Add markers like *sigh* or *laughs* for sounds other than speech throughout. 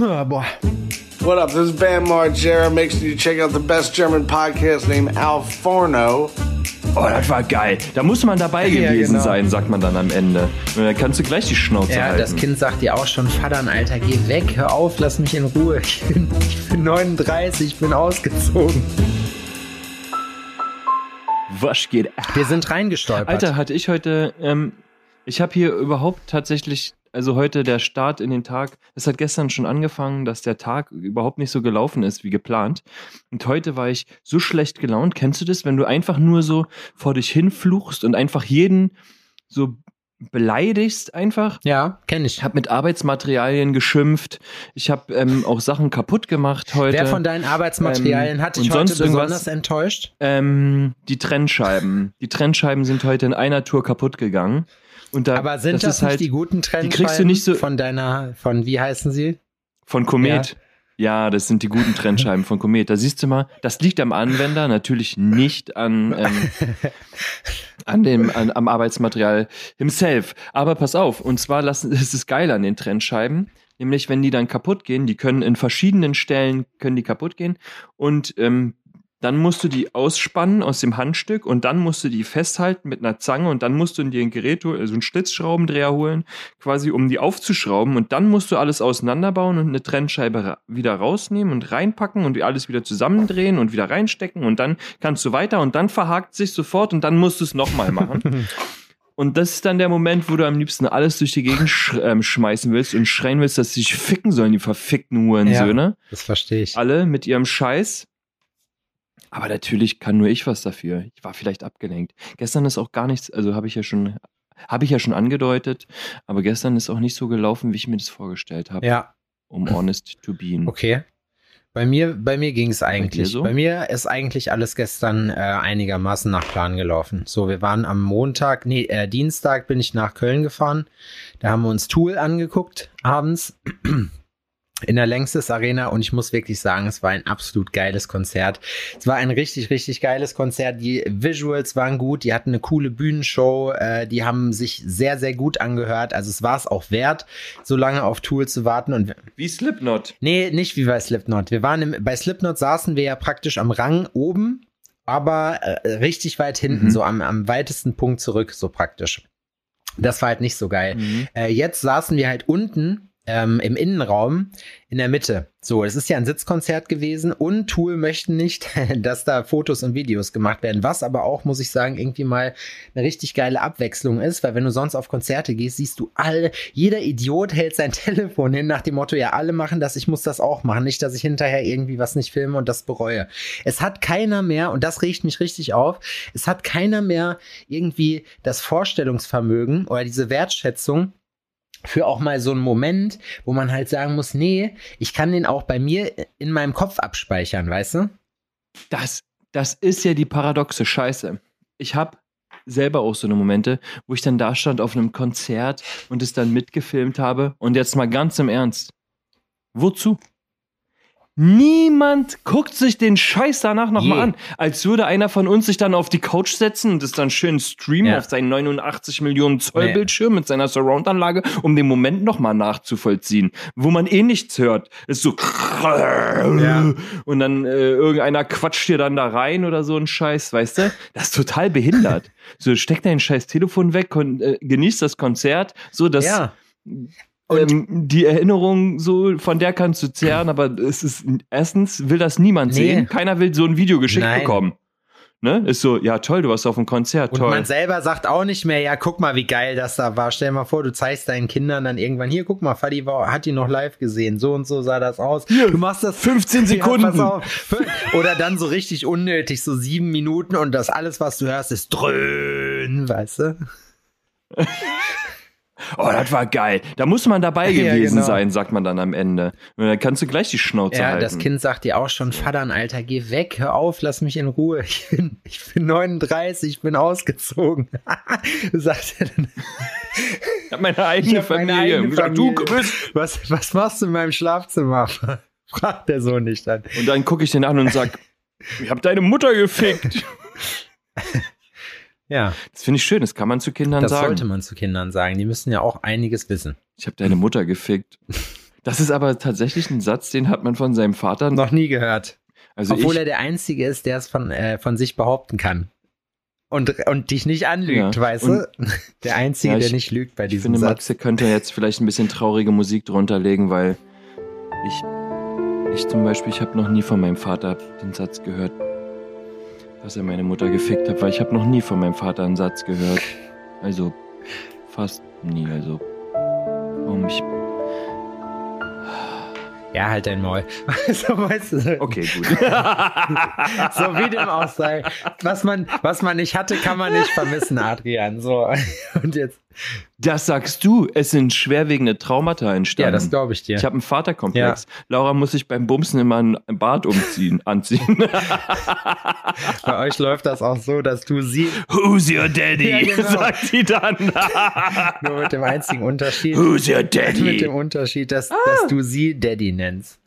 boah. What up? This is Bam Margera. Make sure you check out the best German podcast named Al Forno. Oh, das war geil. Da muss man dabei *laughs* Ja, gewesen genau. sein, sagt man dann am Ende. Und dann kannst du gleich die Schnauze Ja, halten. das Kind sagt dir auch schon, Vater, Alter, geh weg, hör auf, lass mich in Ruhe. Ich bin, ich bin 39, ich bin ausgezogen. Wasch geht ab. Wir sind reingestolpert. Alter, hatte ich heute, ähm, ich habe hier überhaupt tatsächlich, also heute der Start in den Tag, es hat gestern schon angefangen, dass der Tag überhaupt nicht so gelaufen ist wie geplant. Und heute war ich so schlecht gelaunt. Kennst du das, wenn du einfach nur so vor dich hinfluchst und einfach jeden so beleidigst einfach? Ja, kenne ich. Ich habe mit Arbeitsmaterialien geschimpft. Ich habe ähm, auch Sachen kaputt gemacht heute. Wer von deinen Arbeitsmaterialien Ähm, hat dich heute besonders enttäuscht? Ähm, die Trennscheiben. Die Trennscheiben sind heute in einer Tour kaputt gegangen. Und da, Aber sind das, ist nicht halt die guten Trennscheiben kriegst du nicht so- von deiner, von wie heißen sie? von Komet. Ja. das sind die guten Trennscheiben von Komet. Da siehst du mal, das liegt am Anwender, natürlich nicht an, ähm, *laughs* an dem, an, am Arbeitsmaterial himself. Aber pass auf, und zwar lassen, *laughs* es ist geil an den Trennscheiben. Nämlich, wenn die dann kaputt gehen, die können in verschiedenen Stellen, können die kaputt gehen. Und ähm, dann musst du die ausspannen aus dem Handstück und dann musst du die festhalten mit einer Zange und dann musst du in dir ein Gerät, holen, also einen Schlitzschraubendreher holen, quasi um die aufzuschrauben und dann musst du alles auseinanderbauen und eine Trennscheibe wieder rausnehmen und reinpacken und alles wieder zusammendrehen und wieder reinstecken und dann kannst du weiter und dann verhakt sich sofort und dann musst du es nochmal machen. *laughs* Und das ist dann der Moment, wo du am liebsten alles durch die Gegend sch ähm, schmeißen willst und schreien willst, dass sie sich ficken sollen, die verfickten Hurensöhne. Das verstehe ich. Alle mit ihrem Scheiß. Aber natürlich kann nur ich was dafür. Ich war vielleicht abgelenkt. Gestern ist auch gar nichts, also habe ich ja schon, habe ich ja schon angedeutet, aber gestern ist auch nicht so gelaufen, wie ich mir das vorgestellt habe, Ja, um honest to be. okay. Bei mir, bei mir ging es eigentlich. so? Bei mir ist eigentlich alles gestern äh, einigermaßen nach Plan gelaufen. So, wir waren am Montag, nee, äh, Dienstag bin ich nach Köln gefahren. Da haben wir uns Tool angeguckt, abends. In der Längstes Arena und ich muss wirklich sagen, es war ein absolut geiles Konzert. Es war ein richtig, richtig geiles Konzert. Die Visuals waren gut, die hatten eine coole Bühnenshow, äh, die haben sich sehr, sehr gut angehört. Also es war es auch wert, so lange auf Tool zu warten. Und Wie Slipknot. Nee, nicht wie bei Slipknot. Wir waren im, bei Slipknot saßen wir ja praktisch am Rang oben, aber äh, richtig weit hinten, Mhm. so am, am weitesten Punkt zurück, so praktisch. Das war halt nicht so geil. Mhm. Äh, jetzt saßen wir halt unten ähm, im Innenraum in der Mitte. So, es ist ja ein Sitzkonzert gewesen und Tool möchten nicht, *laughs* dass da Fotos und Videos gemacht werden. Was aber auch, muss ich sagen, irgendwie mal eine richtig geile Abwechslung ist, weil wenn du sonst auf Konzerte gehst, siehst du alle, jeder Idiot hält sein *laughs* Telefon hin nach dem Motto, ja, alle machen das, ich muss das auch machen. Nicht, dass ich hinterher irgendwie was nicht filme und das bereue. Es hat keiner mehr, und das regt mich richtig auf, es hat keiner mehr irgendwie das Vorstellungsvermögen oder diese Wertschätzung, für auch mal so einen Moment, wo man halt sagen muss, nee, ich kann den auch bei mir in meinem Kopf abspeichern, weißt du? Das, das ist ja die paradoxe Scheiße. Ich habe selber auch so eine Momente, wo ich dann da stand auf einem Konzert und es dann mitgefilmt habe. Und jetzt mal ganz im Ernst. Wozu? Niemand guckt sich den Scheiß danach nochmal an. Als würde einer von uns sich dann auf die Couch setzen und es dann schön streamen Ja. auf seinen 89 Millionen Zoll Nee. Bildschirm mit seiner Surround-Anlage, um den Moment nochmal nachzuvollziehen. Wo man eh nichts hört. Ist so und dann äh, irgendeiner quatscht dir dann da rein oder so ein Scheiß, weißt du? Das ist total behindert. *laughs* so, steck dein scheiß Telefon weg äh, genieß das Konzert, so dass ja. Ähm, die Erinnerung so, von der kannst du zehren, aber es ist erstens will das niemand Nee. sehen. Keiner will so ein Video geschickt Nein. bekommen. Ne? Ist so, ja toll, du warst auf dem Konzert, Und toll. man selber sagt auch nicht mehr, ja, guck mal, wie geil das da war. Stell dir mal vor, du zeigst deinen Kindern dann irgendwann, hier, guck mal, Fadi war, hat die noch live gesehen. So und so sah das aus. du machst das 15 *laughs* Sekunden. Ja, auf. Oder dann so richtig unnötig, so sieben Minuten und das alles, was du hörst, ist dröhn, weißt du? *laughs* Oh, das war geil. Da muss man dabei *laughs* Ja, gewesen genau. sein, sagt man dann am Ende. Und dann kannst du gleich die Schnauze Ja, halten. das Kind sagt dir auch schon, Vater, Alter, geh weg, hör auf, lass mich in Ruhe. Ich bin, ich bin 39, ich bin ausgezogen. *laughs* sagt er dann. Ich hab meine eigene hab meine Familie. eigene Und gesagt, Du Familie. grüß. Was, was machst du in meinem Schlafzimmer? *laughs* Fragt der Sohn nicht dann. Und dann gucke ich den an und sag, ich hab deine Mutter gefickt. Ja, Das finde ich schön, das kann man zu Kindern das sagen. sollte man zu Kindern sagen. Die müssen ja auch einiges wissen. Ich habe deine Mutter gefickt. Das ist aber tatsächlich ein Satz, den hat man von seinem Vater noch nie gehört. Also Obwohl ich, er der Einzige ist, der es von, äh, von sich behaupten kann. Und, und dich nicht anlügt, Ja, weißt und- du? *laughs* Der Einzige, Ja, ich- der nicht lügt bei ich diesem finde, Satz. Max könnte jetzt vielleicht ein bisschen traurige Musik drunter legen, weil ich, ich zum Beispiel, ich habe noch nie von meinem Vater den Satz gehört, dass er meine Mutter gefickt hat, weil ich habe noch nie von meinem Vater einen Satz gehört. Also fast nie. Also um ich, Ja, halt dein Maul. *laughs* so, weißt du, okay, gut. *laughs* so wie dem auch sei. Was man, was man nicht hatte, kann man nicht vermissen, Adrian. So. *laughs* Und jetzt. Das sagst du. Es sind schwerwiegende Traumata entstanden. Ja, das glaube ich dir. Ich habe einen Vaterkomplex. Laura muss sich beim Bumsen immer ein Bart umziehen, *laughs* anziehen. *laughs* Bei euch läuft das auch so, dass du sie, Who's your daddy? *laughs* Ja, genau. sagt sie dann. nur mit dem einzigen Unterschied, Who's your mit daddy? dem Unterschied, dass, Ah. dass du sie Daddy nennst.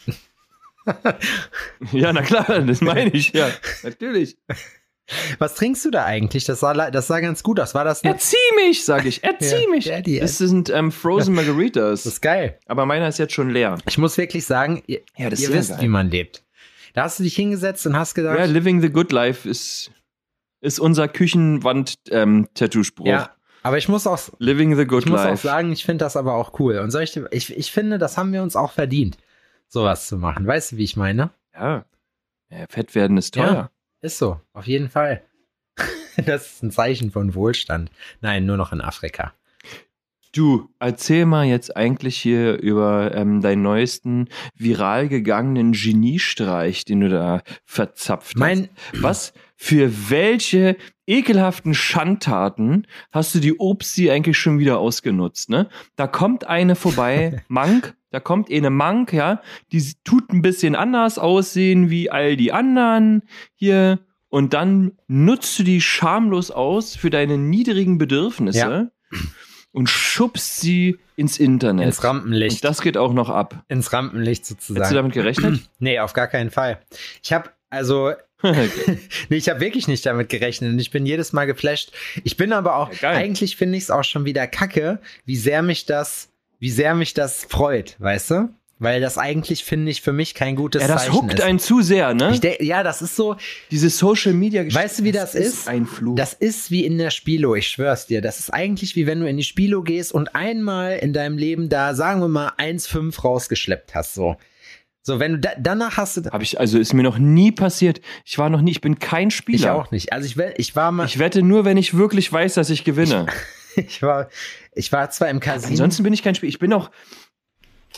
Ja, na klar, das meine ich, ja. Natürlich. Was trinkst du da eigentlich? Das sah, das sah ganz gut aus. War das Erzieh mich, sage ich. Erzieh Ja, mich. Daddy, das sind ähm, Frozen Margaritas. Das ist geil. Aber meiner ist jetzt schon leer. Ich muss wirklich sagen, ihr, Ja, das ihr wisst, geil. wie man lebt. Da hast du dich hingesetzt und hast gesagt, Ja, Living the Good Life ist, ist unser Küchenwand-Tattoo-Spruch. ja, aber ich muss auch, Living the Good ich muss auch Life. sagen, ich finde das aber auch cool. Und dir- ich, ich finde, das haben wir uns auch verdient, sowas zu machen. Weißt du, wie ich meine? ja. ja. Fett werden ist teuer. Ja. Ist so, auf jeden Fall. *laughs* Das ist ein Zeichen von Wohlstand. Nein, nur noch in Afrika. Du, erzähl mal jetzt eigentlich hier über ähm, deinen neuesten viral gegangenen Geniestreich, den du da verzapft Mein, hast. Was für welche ekelhaften Schandtaten hast du die Obsti eigentlich schon wieder ausgenutzt, ne? Da kommt eine vorbei, *laughs* Mank, da kommt eine Mank, ja, die tut ein bisschen anders aussehen wie all die anderen hier und dann nutzt du die schamlos aus für deine niedrigen Bedürfnisse Ja. und schubst sie ins Internet. ins Rampenlicht. Und das geht auch noch ab. ins Rampenlicht Hättest du sozusagen. damit gerechnet? *clears throat* Nee, auf gar keinen Fall. Ich habe, also, *laughs* *laughs* nee, ich habe wirklich nicht damit gerechnet und ich bin jedes Mal geflasht. Ich bin aber auch, Ja, eigentlich finde ich es auch schon wieder kacke, wie sehr mich das, wie sehr mich das freut, weißt du? Weil das eigentlich, finde ich, für mich kein gutes ja, das Zeichen huckt ist. einen zu sehr, ne? Ja, das ist so, Diese Social Media Weißt du, wie das ist? Ein Fluch. das ist wie in der Spilo, ich schwör's dir. Das ist eigentlich wie wenn du in die Spilo gehst und einmal in deinem Leben da, sagen wir mal, 1,5 rausgeschleppt hast, so. So, wenn du da, danach hast du, Habe ich, also ist mir noch nie passiert. Ich war noch nie, ich bin kein Spieler. ich auch nicht. Also ich, ich war mal, Ich wette nur, wenn ich wirklich weiß, dass ich gewinne. ich *laughs* *laughs* war, ich war zwar im Casino. Ansonsten bin ich kein Spieler. Ich bin auch.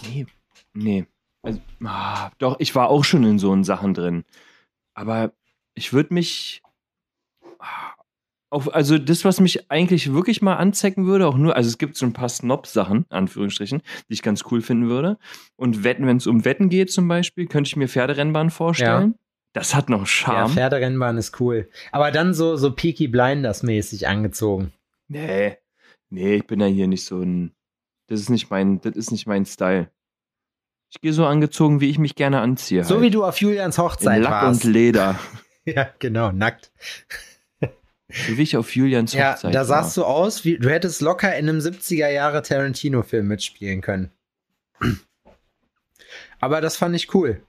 Nee, nee. Also, ah, doch, ich war auch schon in so Sachen drin. Aber ich würde mich. ah, Auf, also das, was mich eigentlich wirklich mal anzecken würde, auch nur, also es gibt so ein paar Snob-Sachen, Anführungsstrichen, die ich ganz cool finden würde. Und Wetten, wenn es um Wetten geht zum Beispiel, könnte ich mir Pferderennbahn vorstellen. Das hat noch ja, Charme. Pferderennbahn ist cool. Aber dann so, so Peaky Blinders mäßig angezogen. Nee. Nee, ich bin ja hier nicht so ein. Das ist nicht mein, das ist nicht mein Style. Ich gehe so angezogen, wie ich mich gerne anziehe. So halt. wie du auf Julians In Hochzeit Lack warst. und Leder. *laughs* ja, genau, nackt. So wie ich auf Julians Ja, Hochzeit da war. sahst du aus, wie du hättest locker in einem 70er Jahre Tarantino-Film mitspielen können. *clears throat* Aber das fand ich cool.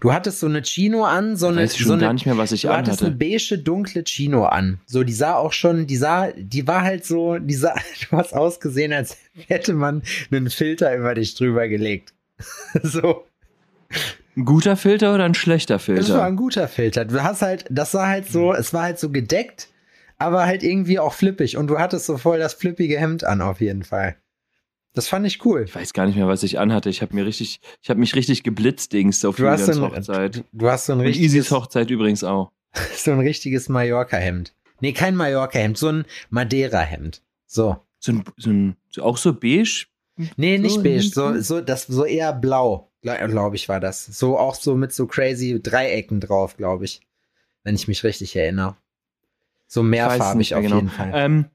Du hattest so eine Chino an, so eine, Weiß ich so schon eine gar nicht mehr, was ich du hattest eine anhatte. beige, dunkle Chino an. So, die sah auch schon, die sah, die war halt so, die sah, *laughs* du hast ausgesehen, als hätte man einen Filter über dich drüber gelegt. *laughs* so. Ein guter Filter oder ein schlechter Das war Filter? ein guter Filter. Du hast halt, das war halt so, es war halt so gedeckt, aber halt irgendwie auch flippig. Und du hattest so voll das flippige Hemd an, auf jeden Fall. Das fand ich cool. Ich weiß gar nicht mehr, was ich anhatte. Ich habe mir richtig, ich habe mich richtig geblitzdingst auf Du hast, Julians Hochzeit. du hast so ein Und richtiges, Isis Hochzeit übrigens auch. *laughs* so ein richtiges Mallorca-Hemd. Nee, kein Mallorca-Hemd, so ein Madeira-Hemd. So. So ein, so ein, auch so beige? Nee, nicht So beige, so, so, das, so eher blau, glaube ich, war das. So auch so mit so crazy Dreiecken drauf, glaube ich. Wenn ich mich richtig erinnere. So mehrfarbig auf genau. jeden Fall. Ähm,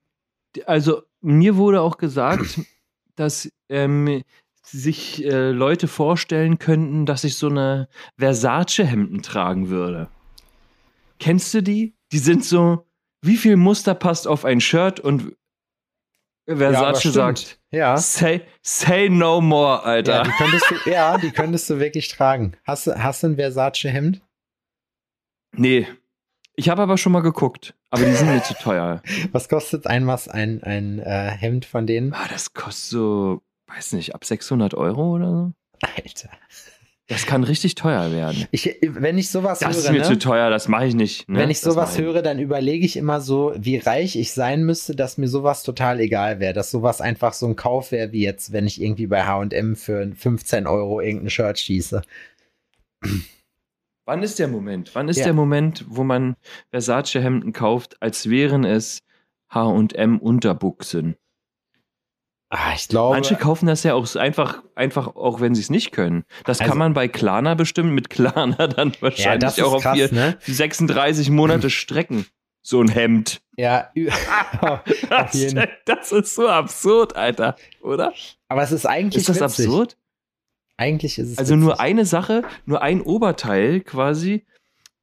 also mir wurde auch gesagt, dass ähm, sich äh, Leute vorstellen könnten, dass ich so eine Versace-Hemden tragen würde. Kennst du die? Die sind so, wie viel Muster passt auf ein Shirt und Ja, Versace stimmt. sagt, Ja. Say, say no more, Alter. Ja, die könntest du, ja, die könntest du wirklich tragen. Hast hast du ein Versace-Hemd? Nee. Ich habe aber schon mal geguckt, aber die sind mir zu teuer. *laughs* Was kostet ein, was, ein, ein äh, Hemd von denen? Ah, das kostet so, weiß nicht, ab 600 Euro oder so. Alter. Das kann richtig teuer werden. Ich, wenn ich sowas Das höre, ist mir ne? zu teuer, das mache ich nicht. Ne? Wenn ich Das sowas ich höre, dann überlege ich immer so, wie reich ich sein müsste, dass mir sowas total egal wäre. Dass sowas einfach so ein Kauf wäre, wie jetzt, wenn ich irgendwie bei HM für 15 Euro irgendein Shirt schieße. Wann ist der Moment? Wann ist Ja. der Moment, wo man Versace-Hemden kauft, als wären es H&M Unterbuchsen? Ah, ich glaube. Manche kaufen das ja auch einfach, einfach auch wenn sie es nicht können. Das Also- kann man bei Klarna bestimmt mit Klarna *laughs* dann ja, wahrscheinlich das ist auch auf krass, vier, ne? 36 Monate strecken. So ein Hemd. Ja, Das, *laughs* *laughs* das ist so absurd, Alter, oder? Aber es ist eigentlich Ist das witzig. absurd? Eigentlich ist es Also witzig. nur eine Sache, nur ein Oberteil quasi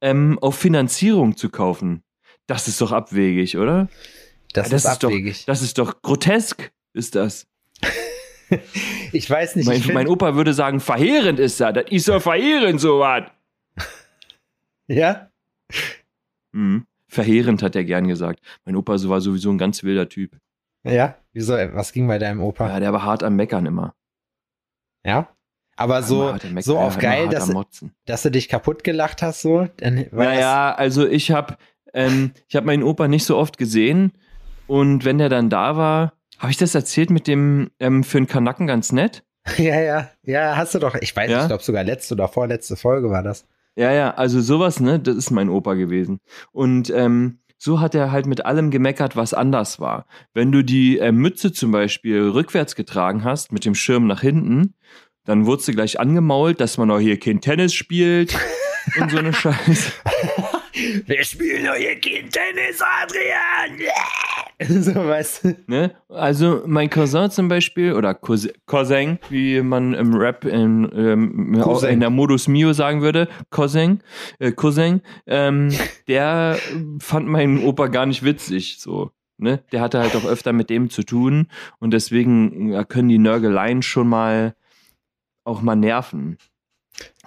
ähm, auf Finanzierung zu kaufen. Das ist doch abwegig, oder? Das, das ist ist doch- abwegig. Das ist doch grotesk, ist das. *laughs* ich weiß nicht. Mein, mein Opa würde sagen, verheerend ist das. Das ist doch verheerend, sowas. *laughs* ja? Mhm. Verheerend hat er gern gesagt. Mein Opa war sowieso ein ganz wilder Typ. Ja? Wieso? Was ging bei deinem Opa? Ja, der war hart am Meckern immer. Ja? Aber so, so auf geil, dass, dass du dich kaputt gelacht hast, so? Dann Naja, also ich habe ähm, ich hab meinen Opa nicht so oft gesehen und wenn der dann da war, habe ich das erzählt mit dem ähm, für einen Kanacken ganz nett? *laughs* Ja, ja, ja, hast du doch. Ich weiß, Ja? ich glaube sogar letzte oder vorletzte Folge war das. Ja, ja, also sowas, ne, das ist mein Opa gewesen. Und ähm, so hat er halt mit allem gemeckert, was anders war. Wenn du die äh, Mütze zum Beispiel rückwärts getragen hast, mit dem Schirm nach hinten, dann wurdest du gleich angemault, dass man doch hier kein Tennis spielt und so eine *laughs* Scheiße. Wir spielen doch hier kein Tennis, Adrian! *laughs* so, weißt du. Ne? Also mein Cousin zum Beispiel, oder Cousin, Cousin wie man im Rap in, ähm, auch in der Modus Mio sagen würde, Cousin, äh, Cousin, ähm, *laughs* der fand meinen Opa gar nicht witzig, so. Ne? Der hatte halt auch öfter mit dem zu tun und deswegen ja, können die Nörgeleien schon mal auch mal nerven.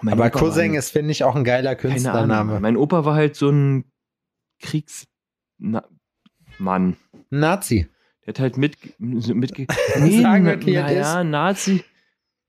Mein Aber Opa Cousin ist, finde ich, auch ein geiler Künstlername. Mein Opa war halt so ein Kriegs... Na, Mann. Nazi. Der hat halt mit, mit *laughs* Sagen wir, wie naja, Nazi.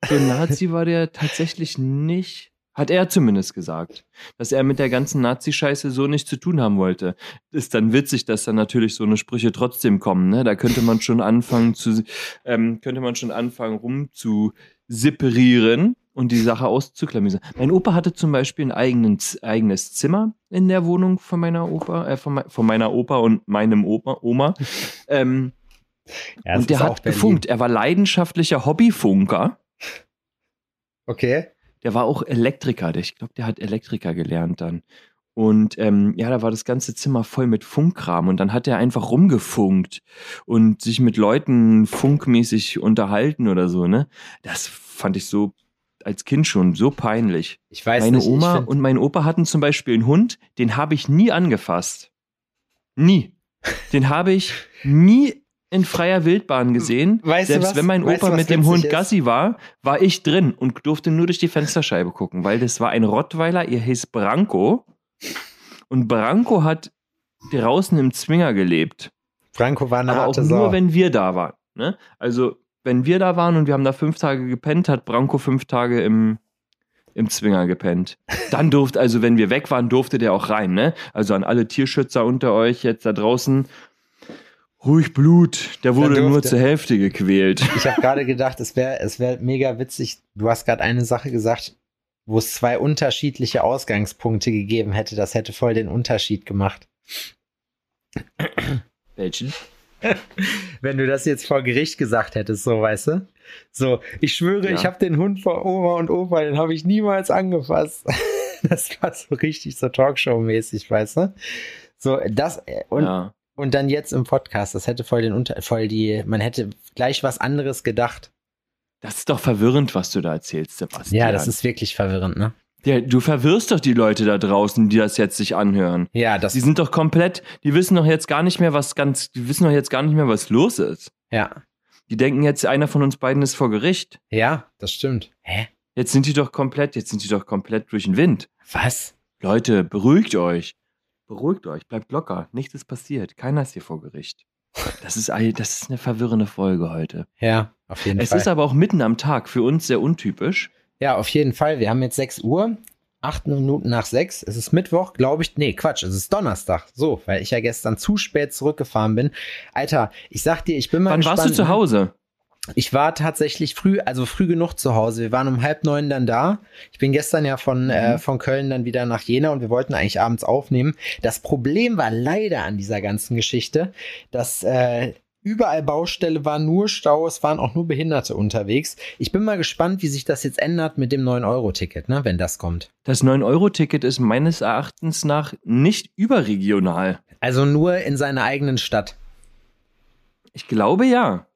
So ein Nazi war der tatsächlich nicht. Hat er zumindest gesagt. Dass er mit der ganzen Nazi-Scheiße so nichts zu tun haben wollte. Ist dann witzig, dass dann natürlich so eine Sprüche trotzdem kommen. Ne? Da könnte man schon anfangen zu, ähm, könnte man schon anfangen rum zu separieren und die Sache auszuklamüsern. Mein Opa hatte zum Beispiel ein eigenen, eigenes Zimmer in der Wohnung von meiner Opa, äh, von, von meiner Opa und meinem Opa, Oma. *laughs* Ähm, Ja, und der hat gefunkt. Er war leidenschaftlicher Hobbyfunker. Okay. Der war auch Elektriker. Ich glaube, der hat Elektriker gelernt dann. Und ähm, ja, da war das ganze Zimmer voll mit Funkkram. Und dann hat er einfach rumgefunkt und sich mit Leuten funkmäßig unterhalten oder so, ne? Das fand ich so als Kind schon so peinlich. Ich weiß Meine nicht. ich Oma und mein Opa hatten zum Beispiel einen Hund, den habe ich nie angefasst. Nie. Den habe ich nie in freier Wildbahn gesehen. Weißt du Selbst wenn mein Weißt Opa was mit dem Hund ist? Gassi war, war ich drin und durfte nur durch die Fensterscheibe gucken, weil das war ein Rottweiler, ihr hieß Branko. Und Branko hat draußen im Zwinger gelebt. Franco war eine Aber auch nur, Sau. wenn wir da waren. Ne? Also, wenn wir da waren und wir haben da fünf Tage gepennt, hat Branko fünf Tage im, im Zwinger gepennt. Dann durfte, also wenn wir weg waren, durfte der auch rein. Ne? Also an alle Tierschützer unter euch jetzt da draußen, ruhig Blut. Der wurde nur zur Hälfte gequält. Ich habe gerade gedacht, es wäre es wär mega witzig. Du hast gerade eine Sache gesagt, wo es zwei unterschiedliche Ausgangspunkte gegeben hätte. Das hätte voll den Unterschied gemacht. Welchen? *laughs* Wenn du das jetzt vor Gericht gesagt hättest, so weißt du? So, ich schwöre, Ja. ich habe den Hund vor Oma und Opa, den habe ich niemals angefasst. *laughs* Das war so richtig so Talkshow-mäßig, weißt du? So, das äh, und, ja. und dann jetzt im Podcast, das hätte voll den Unter, voll die, man hätte gleich was anderes gedacht. Das ist doch verwirrend, was du da erzählst, Sebastian. Ja, das ist wirklich verwirrend, ne? Ja, du verwirrst doch die Leute da draußen, die das jetzt sich anhören. Ja, das Die sind doch komplett, die wissen doch jetzt gar nicht mehr, was ganz, die wissen doch jetzt gar nicht mehr, was los ist. ja. Die denken jetzt, einer von uns beiden ist vor Gericht. Ja, das stimmt. Hä? Jetzt sind die doch komplett, jetzt sind die doch komplett durch den Wind. Was? Leute, beruhigt euch. Beruhigt euch, bleibt locker. Nichts ist passiert. Keiner ist hier vor Gericht. Das ist, das ist eine verwirrende Folge heute. Ja, auf jeden Es Fall. ist aber auch mitten am Tag, für uns sehr untypisch. Ja, auf jeden Fall. Wir haben jetzt 6 Uhr, 8 Minuten nach 6. Es ist Mittwoch, glaube ich. Nee, Quatsch, es ist Donnerstag. So, weil ich ja gestern zu spät zurückgefahren bin. Alter, ich sag dir, ich bin mal Wann gespannt. warst du zu ne? Hause? Ich war tatsächlich früh, also früh genug zu Hause. Wir waren um halb neun dann da. Ich bin gestern ja von, äh, von Köln dann wieder nach Jena und wir wollten eigentlich abends aufnehmen. Das Problem war leider an dieser ganzen Geschichte, dass äh, überall Baustelle war, nur Stau, es waren auch nur Behinderte unterwegs. Ich bin mal gespannt, wie sich das jetzt ändert mit dem 9-Euro-Ticket, ne, wenn das kommt. Das 9-Euro-Ticket ist meines Erachtens nach nicht überregional. Also nur in seiner eigenen Stadt. Ich glaube ja.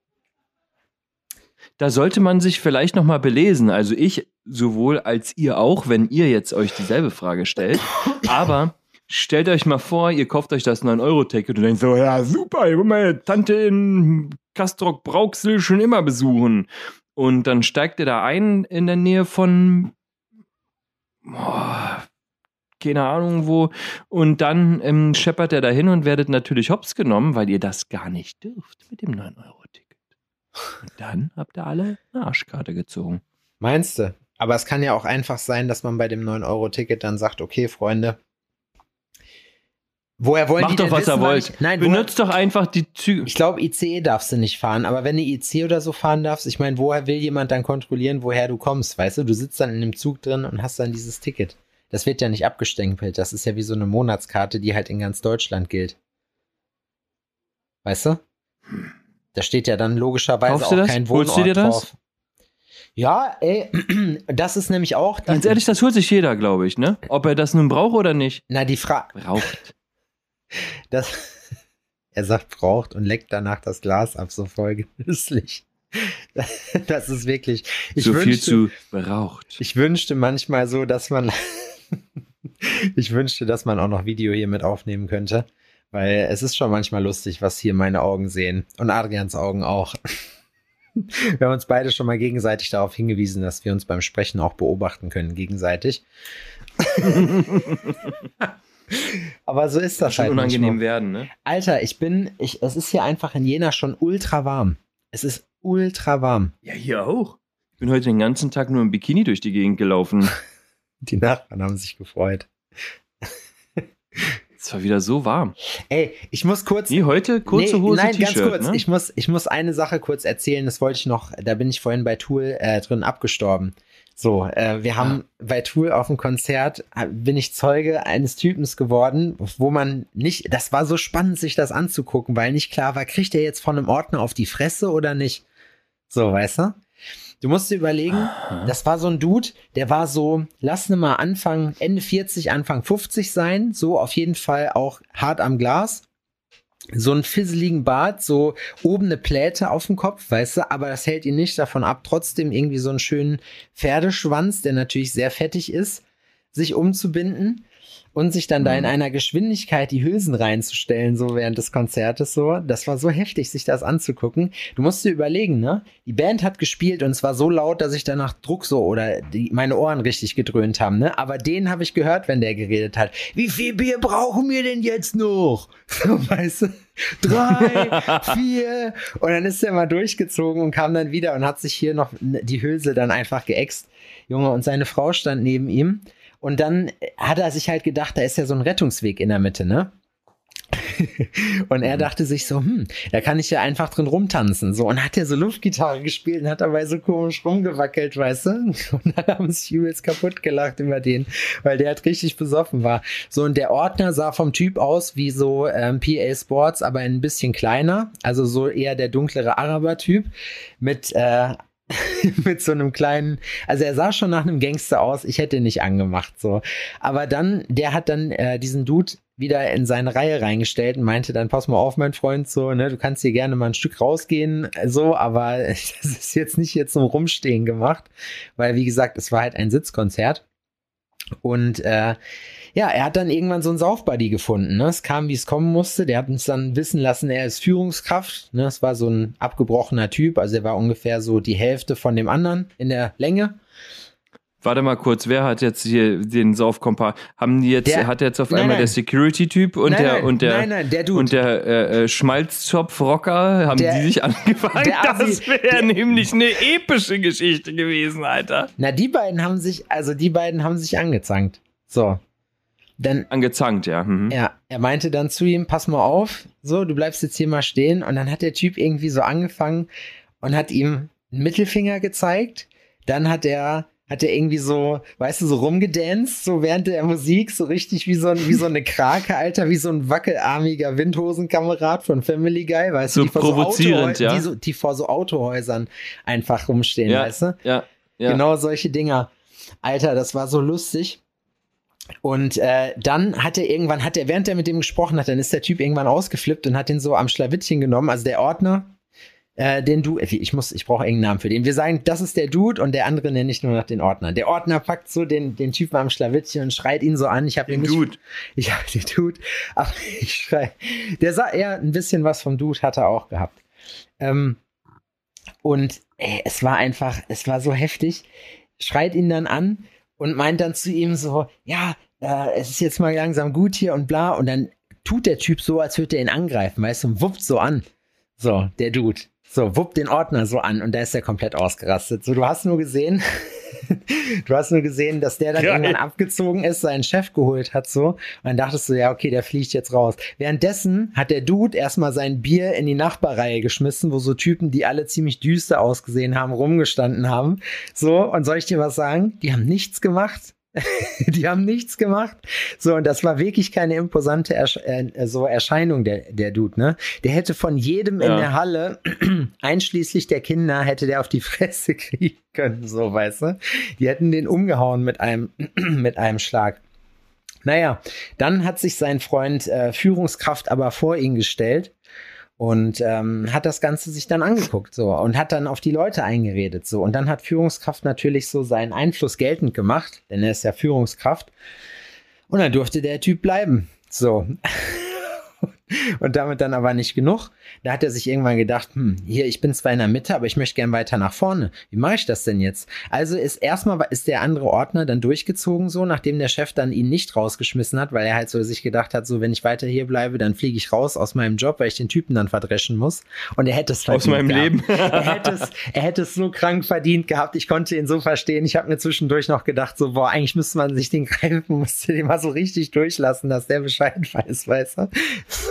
Da sollte man sich vielleicht noch mal belesen. Also ich sowohl als ihr auch, wenn ihr jetzt euch dieselbe Frage stellt. Aber stellt euch mal vor, ihr kauft euch das 9-Euro-Ticket und denkt so, ja super, ich will meine Tante in Castrop-Brauxel schon immer besuchen. Und dann steigt ihr da ein in der Nähe von boah, keine Ahnung wo. Und dann ähm, scheppert er dahin und werdet natürlich hops genommen, weil ihr das gar nicht dürft mit dem 9-Euro-Ticket. Und dann habt ihr alle eine Arschkarte gezogen. Meinst du? Aber es kann ja auch einfach sein, dass man bei dem 9-Euro-Ticket dann sagt, okay, Freunde, woher wollen Macht doch, was wissen, wann wollt. Ich, nein, woher, Benutzt doch einfach die Züge. ich glaube, ICE darfst du nicht fahren, aber wenn du IC oder so fahren darfst, ich meine, woher will jemand dann kontrollieren, woher du kommst, weißt du? Du sitzt dann in dem Zug drin und hast dann dieses Ticket. Das wird ja nicht abgestempelt, das ist ja wie so eine Monatskarte, die halt in ganz Deutschland gilt. Weißt du? Da steht ja dann logischerweise Kaufst du auch das? kein Holst Wohnort du dir das? drauf. Ja, ey, *clears throat* das ist nämlich auch. Ganz ehrlich, das holt sich jeder, glaube ich, ne? Ob er das nun braucht oder nicht. Na, die Frage. Braucht. Das, er sagt, braucht und leckt danach das Glas ab, so voll genüsslich. Das ist wirklich. Ich so viel wünschte, zu braucht. Ich wünschte manchmal so, dass man. *laughs* ich wünschte, dass man auch noch Video hier mit aufnehmen könnte. Weil es ist schon manchmal lustig, was hier meine Augen sehen. Und Adrians Augen auch. Wir haben uns beide schon mal gegenseitig darauf hingewiesen, dass wir uns beim Sprechen auch beobachten können, gegenseitig. *laughs* Aber so ist das Schon halt. unangenehm manchmal. werden, ne? Alter, ich bin, ich, es ist hier einfach in Jena schon ultra warm. Es ist ultra warm. Ja, hier auch. Ich bin heute den ganzen Tag nur im Bikini durch die Gegend gelaufen. *laughs* Die Nachbarn haben sich gefreut. *laughs* Es war wieder so warm. Ey, ich muss kurz. Wie heute? Kurze Nee, Hose, Nein, ganz kurz. ne? Ich, muss, ich muss eine Sache kurz erzählen. Das wollte ich noch. Da bin ich vorhin bei Tool äh, drin abgestorben. So, äh, wir haben bei Tool auf dem Konzert, äh, bin ich Zeuge eines Typens geworden, wo man nicht, das war so spannend, sich das anzugucken, weil nicht klar war, kriegt er jetzt von einem Ordner auf die Fresse oder nicht? So, weißt du? Du musst dir überlegen, das war so ein Dude, der war so, lass ne mal Anfang, Ende 40, Anfang 50 sein, so auf jeden Fall auch hart am Glas. So einen fisseligen Bart, so oben eine Pläte auf dem Kopf, weißt du, aber das hält ihn nicht davon ab, trotzdem irgendwie so einen schönen Pferdeschwanz, der natürlich sehr fettig ist, sich umzubinden und sich dann da in einer Geschwindigkeit die Hülsen reinzustellen, so während des Konzertes so. Das war so heftig, sich das anzugucken. Du musst dir überlegen, ne? Die Band hat gespielt und es war so laut, dass ich danach Druck so oder die, meine Ohren richtig gedröhnt haben, ne? Aber den habe ich gehört, wenn der geredet hat. Wie viel Bier brauchen wir denn jetzt noch? *laughs* So, weißt du? Drei, *laughs* vier. Und dann ist er mal durchgezogen und kam dann wieder und hat sich hier noch die Hülse dann einfach geäxt. Junge, und seine Frau stand neben ihm. Und dann hat er sich halt gedacht, da ist ja so ein Rettungsweg in der Mitte, ne? *laughs* und er dachte sich so, hm, da kann ich ja einfach drin rumtanzen. So, und hat er so Luftgitarre gespielt und hat dabei so komisch rumgewackelt, weißt du? *laughs* Und dann haben sich übelst kaputt gelacht über den, weil der halt richtig besoffen war. So, und der Ordner sah vom Typ aus wie so ähm, PA Sports, aber ein bisschen kleiner. Also so eher der dunklere Araber-Typ mit äh, *laughs* mit so einem kleinen, also er sah schon nach einem Gangster aus, ich hätte ihn nicht angemacht, so. Aber dann, der hat dann äh, diesen Dude wieder in seine Reihe reingestellt und meinte dann, pass mal auf, mein Freund, so, ne, du kannst hier gerne mal ein Stück rausgehen, so, aber *laughs* das ist jetzt nicht jetzt zum Rumstehen gemacht, weil, wie gesagt, es war halt ein Sitzkonzert. Und äh, ja, er hat dann irgendwann so einen Saufbuddy gefunden. Ne? Es kam, wie es kommen musste. Der hat uns dann wissen lassen, er ist Führungskraft. Ne? Es war so ein abgebrochener Typ. Also er war ungefähr so die Hälfte von dem anderen in der Länge. Warte mal kurz, wer hat jetzt hier den Saufkompa? Haben die jetzt, der, hat jetzt auf nein, einmal nein. der Security-Typ und, der, und der nein, nein, der Dude. und der äh, äh Schmalzzopf-Rocker, haben der, die sich angefangen? Das wäre nämlich eine epische Geschichte gewesen, Alter. Na, die beiden haben sich, also die beiden haben sich angezankt. So. Dann, Angezankt, ja. Mhm. Ja, er meinte dann zu ihm, pass mal auf, so, du bleibst jetzt hier mal stehen. Und dann hat der Typ irgendwie so angefangen und hat ihm einen Mittelfinger gezeigt. Dann hat er hat er irgendwie so, weißt du, so rumgedanced, so während der Musik, so richtig wie so, ein, wie so eine Krake, Alter, wie so ein wackelarmiger Windhosenkamerad von Family Guy, weißt so du, die vor provozierend, so ja. Die, so, die, vor so Autohäusern einfach rumstehen, ja, weißt du? Ja, ja. Genau solche Dinger. Alter, das war so lustig. Und äh, dann hat er irgendwann, hat er, während er mit dem gesprochen hat, dann ist der Typ irgendwann ausgeflippt und hat den so am Schlawittchen genommen, also der Ordner, äh, den du, ich muss, ich brauche irgendeinen Namen für den. Wir sagen, das ist der Dude und der andere nenne ich nur nach den Ordner. Der Ordner packt so den, den Typen am Schlawittchen und schreit ihn so an. Ich habe den nicht, Dude. Ich habe den Dude, aber *laughs* ich schrei. Der sah eher ein bisschen was vom Dude, hat er auch gehabt. Ähm, und ey, es war einfach, es war so heftig. Schreit ihn dann an und meint dann zu ihm so, ja, äh, es ist jetzt mal langsam gut hier und bla. Und dann tut der Typ so, als würde er ihn angreifen, weißt du, und wuppt so an. So, der Dude. So, wuppt den Ordner so an und da ist er komplett ausgerastet. So, du hast nur gesehen, *laughs* du hast nur gesehen, dass der dann Geil. irgendwann abgezogen ist, seinen Chef geholt hat, so. Und dann dachtest du, ja, okay, der fliegt jetzt raus. Währenddessen hat der Dude erstmal sein Bier in die Nachbarreihe geschmissen, wo so Typen, die alle ziemlich düster ausgesehen haben, rumgestanden haben. So, und soll ich dir was sagen? Die haben nichts gemacht. *laughs* die haben nichts gemacht. So, und das war wirklich keine imposante Ersch äh, so Erscheinung, der, der Dude, ne? Der hätte von jedem ja. in der Halle, *clears throat* einschließlich der Kinder, hätte der auf die Fresse *laughs* kriegen können, so, weißt du? Die hätten den umgehauen mit einem, *clears throat* mit einem Schlag. Naja, dann hat sich sein Freund äh, Führungskraft aber vor ihn gestellt und ähm, hat das Ganze sich dann angeguckt so und hat dann auf die Leute eingeredet so. Und dann hat Führungskraft natürlich so seinen Einfluss geltend gemacht, denn er ist ja Führungskraft. Und dann durfte der Typ bleiben so *laughs* und damit dann aber nicht genug. Da hat er sich irgendwann gedacht, hm, hier, ich bin zwar in der Mitte, aber ich möchte gern weiter nach vorne. Wie mache ich das denn jetzt? Also ist erstmal ist der andere Ordner dann durchgezogen so, nachdem der Chef dann ihn nicht rausgeschmissen hat, weil er halt so sich gedacht hat, so wenn ich weiter hier bleibe, dann fliege ich raus aus meinem Job, weil ich den Typen dann verdreschen muss. Und er hätte es aus meinem gehabt. Leben. *laughs* er hätte es, er hätte es so krank verdient gehabt. Ich konnte ihn so verstehen. Ich habe mir zwischendurch noch gedacht, so boah, eigentlich müsste man sich den greifen, *laughs* musste den mal so richtig durchlassen, dass der Bescheid *laughs* weiß, weißt du?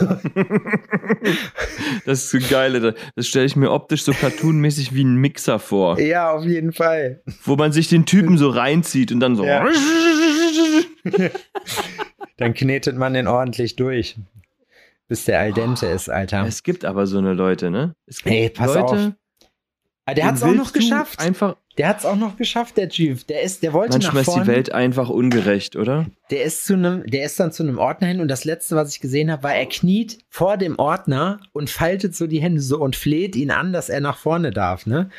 *laughs* das ist so geil, das stelle ich mir optisch so cartoonmäßig wie ein Mixer vor. Ja, auf jeden Fall. Wo man sich den Typen so reinzieht und dann so. Ja. *laughs* dann knetet man den ordentlich durch. Bis der al dente ist, Alter. Es gibt aber so eine Leute, ne? Es gibt Ey, pass Leute, auf. Aber ah, der hat es auch noch geschafft. Einfach der hat es auch noch geschafft, der Typ. Der ist, der wollte Manchmal nach vorne. ist die Welt einfach ungerecht, oder? Der ist zu einem, der ist dann zu einem Ordner hin und das letzte, was ich gesehen habe, war, er kniet vor dem Ordner und faltet so die Hände so und fleht ihn an, dass er nach vorne darf, ne?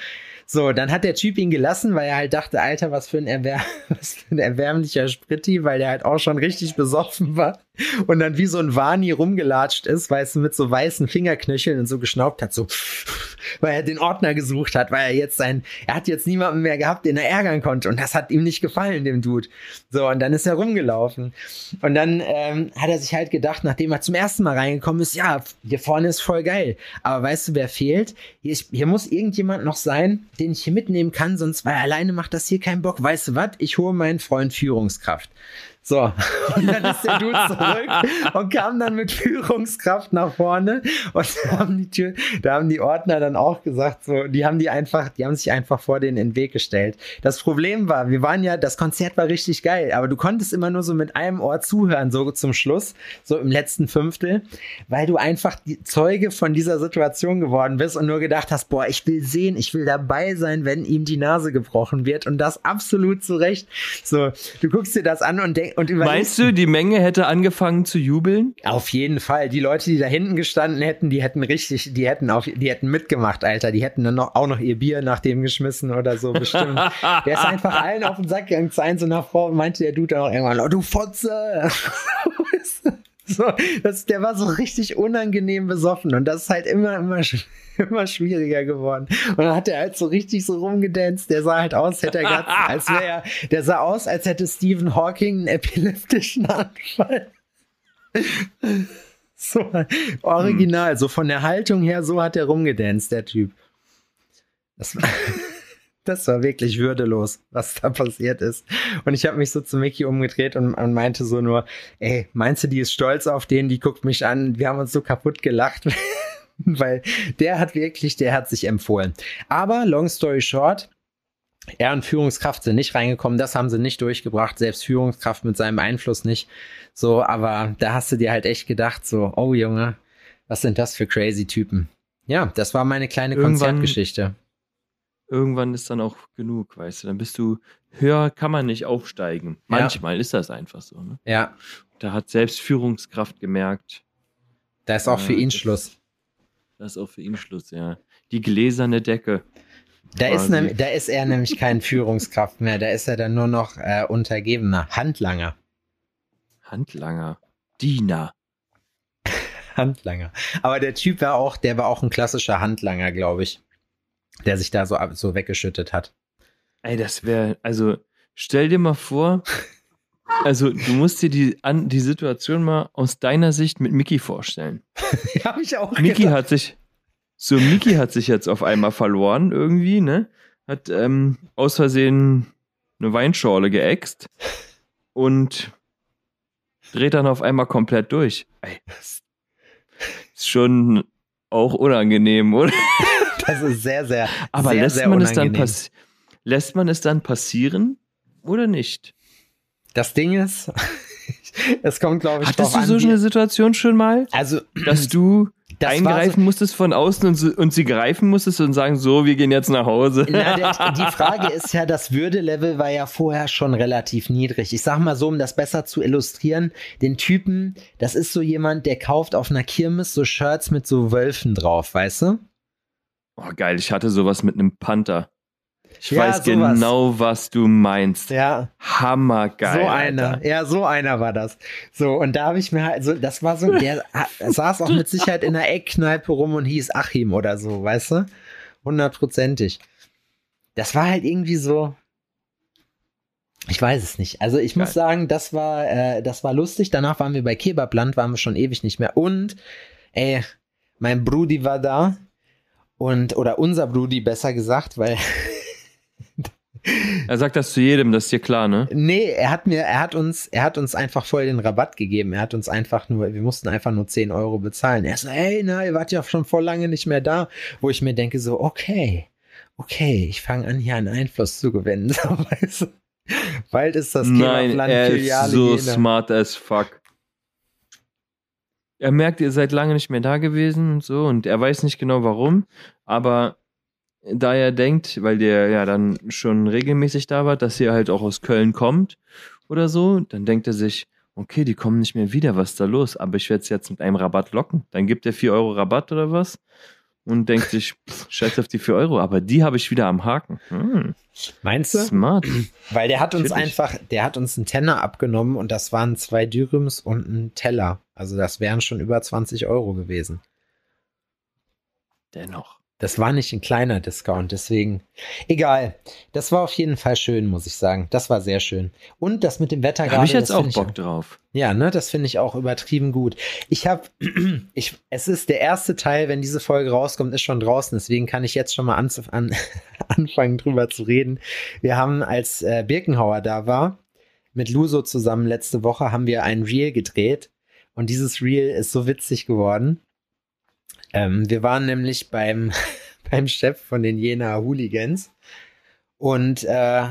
So, dann hat der Typ ihn gelassen, weil er halt dachte, Alter, was für ein, Erwär *laughs* was für ein erbärmlicher Spritti, weil der halt auch schon richtig besoffen war und dann wie so ein Wani rumgelatscht ist, weißt du, mit so weißen Fingerknöcheln und so geschnaubt hat, so, weil er den Ordner gesucht hat, weil er jetzt sein, er hat jetzt niemanden mehr gehabt, den er ärgern konnte und das hat ihm nicht gefallen, dem Dude. So, und dann ist er rumgelaufen und dann ähm, hat er sich halt gedacht, nachdem er zum ersten Mal reingekommen ist, ja, hier vorne ist voll geil, aber weißt du, wer fehlt? Hier, hier muss irgendjemand noch sein, den ich hier mitnehmen kann, sonst, weil alleine macht das hier keinen Bock. Weißt du was? Ich hole meinen Freund Führungskraft. So, und dann ist der Dude zurück und kam dann mit Führungskraft nach vorne und da haben die Tür, da haben die Ordner dann auch gesagt, so, die haben die einfach, die haben sich einfach vor denen in den Weg gestellt. Das Problem war, wir waren ja, das Konzert war richtig geil, aber du konntest immer nur so mit einem Ohr zuhören, so zum Schluss, so im letzten Fünftel, weil du einfach Zeuge von dieser Situation geworden bist und nur gedacht hast, boah, ich will sehen, ich will dabei sein, wenn ihm die Nase gebrochen wird und das absolut zu Recht. So, du guckst dir das an und denkst, und Meinst du, die Menge hätte angefangen zu jubeln? Auf jeden Fall. Die Leute, die da hinten gestanden hätten, die hätten richtig, die hätten auf, die hätten mitgemacht, Alter. Die hätten dann noch, auch noch ihr Bier nach dem geschmissen oder so bestimmt. der ist einfach allen auf den Sack gegangen. Zu eins und nach Frau meinte der Dude dann auch irgendwann, oh, du Fotze. *laughs* *laughs* So, das, der war so richtig unangenehm besoffen und das ist halt immer, immer, *laughs* immer schwieriger geworden. Und dann hat er halt so richtig so rumgedanzt. Der sah halt aus, hätte er grad, *laughs* als wäre er, der sah aus, als hätte Stephen Hawking einen epileptischen Anfall. So, original, so von der Haltung her, so hat er rumgedanzt, der Typ. Das war, das war wirklich würdelos, was da passiert ist. Und ich habe mich so zu Mickey umgedreht und, und, meinte so nur, ey, meinst du, die ist stolz auf den, die guckt mich an, wir haben uns so kaputt gelacht. *laughs* Weil der hat wirklich, der hat sich empfohlen. Aber long story short, er und Führungskraft sind nicht reingekommen, das haben sie nicht durchgebracht, selbst Führungskraft mit seinem Einfluss nicht. So, aber da hast du dir halt echt gedacht, so, oh Junge, was sind das für crazy Typen? Ja, das war meine kleine Konzertgeschichte irgendwann ist dann auch genug, weißt du. Dann bist du, höher kann man nicht aufsteigen. Manchmal ja. ist das einfach so. Ne? Ja. Da hat selbst Führungskraft gemerkt. Da ist auch äh, für ihn Schluss. Da ist auch für ihn Schluss, ja. Die gläserne Decke. Da ist, ne, da ist er nämlich kein Führungskraft mehr, da ist er dann nur noch äh, Untergebener, Handlanger. Handlanger, Diener. *laughs* Handlanger. Aber der Typ war auch, der war auch ein klassischer Handlanger, glaube ich der sich da so, so weggeschüttet hat. Ey, das wäre, also stell dir mal vor, *laughs* also du musst dir die, an, die Situation mal aus deiner Sicht mit Mickey vorstellen. *laughs* Habe ich auch Mickey gedacht. hat sich, so Mickey hat sich jetzt auf einmal verloren irgendwie, ne? Hat ähm, aus Versehen eine Weinschorle geäxt und dreht dann auf einmal komplett durch. Ey, das ist schon auch unangenehm, oder? Das ist sehr, sehr. Aber sehr, lässt, sehr man es dann lässt man es dann passieren oder nicht? Das Ding ist, *laughs* es kommt, glaube ich, Hattest du so eine Situation schon mal? Also, dass *clears throat* du das eingreifen so, musstest von außen und, und, sie greifen musstest und sagen, so, wir gehen jetzt nach Hause. Na, der, *laughs* die Frage ist ja, das Würdelevel war ja vorher schon relativ niedrig. Ich sag mal so, um das besser zu illustrieren, den Typen, das ist so jemand, der kauft auf einer Kirmes so Shirts mit so Wölfen drauf, weißt du? Oh, geil, ich hatte sowas mit einem Panther. Ich ja, weiß sowas. genau, was du meinst. Ja. Hammergeil. So einer. Alter. Ja, so einer war das. So, und da habe ich mir halt, so, das war so, der *laughs* saß auch mit Sicherheit in der Eckkneipe rum und hieß Achim oder so, weißt du? Hundertprozentig. Das war halt irgendwie so. Ich weiß es nicht. Also ich Geil. muss sagen, das war, äh, das war lustig. Danach waren wir bei Kebabland, waren wir schon ewig nicht mehr. Und, ey, mein Brudi war da und, oder unser Brudi besser gesagt, weil. *laughs* er sagt das zu jedem, das ist dir klar, ne? Nee, er hat mir, er hat uns, er hat uns einfach voll den Rabatt gegeben. Er hat uns einfach nur, wir mussten einfach nur 10 Euro bezahlen. Er so, hey, na, ihr wart ja schon voll lange nicht mehr da. Wo ich mir denke, so, okay, okay, ich fange an, hier einen Einfluss zu gewinnen. *laughs* So, weißt du? Bald ist das Nein, er ist so Jena. smart as fuck er merkt, ihr seid lange nicht mehr da gewesen und so und er weiß nicht genau warum, aber da er denkt, weil der ja dann schon regelmäßig da war, dass ihr halt auch aus Köln kommt oder so, dann denkt er sich, okay, die kommen nicht mehr wieder, was ist da los? Aber ich werde es jetzt mit einem Rabatt locken. Dann gibt er 4 Euro Rabatt oder was und denkt sich, scheiß auf die 4 Euro, aber die habe ich wieder am Haken. Hm. Meinst du? Smart. Weil der hat uns Natürlich. einfach, der hat uns einen Tenner abgenommen und das waren zwei Dürums und ein Teller. Also das wären schon über 20 Euro gewesen. Dennoch. Das war nicht ein kleiner Discount, deswegen. Egal. Das war auf jeden Fall schön, muss ich sagen. Das war sehr schön. Und das mit dem Wetter gerade. Habe ich jetzt auch Bock ich, drauf. Ja, ne, das finde ich auch übertrieben gut. Ich habe, *clears throat* ich, es ist der erste Teil, wenn diese Folge rauskommt, ist schon draußen. Deswegen kann ich jetzt schon mal an, an, *laughs* anfangen, drüber zu reden. Wir haben, als äh, Birkenhauer da war, mit Luso zusammen letzte Woche, haben wir ein Reel gedreht. Und dieses Reel ist so witzig geworden. Ähm, wir waren nämlich beim, *laughs* beim Chef von den Jena Hooligans und, äh,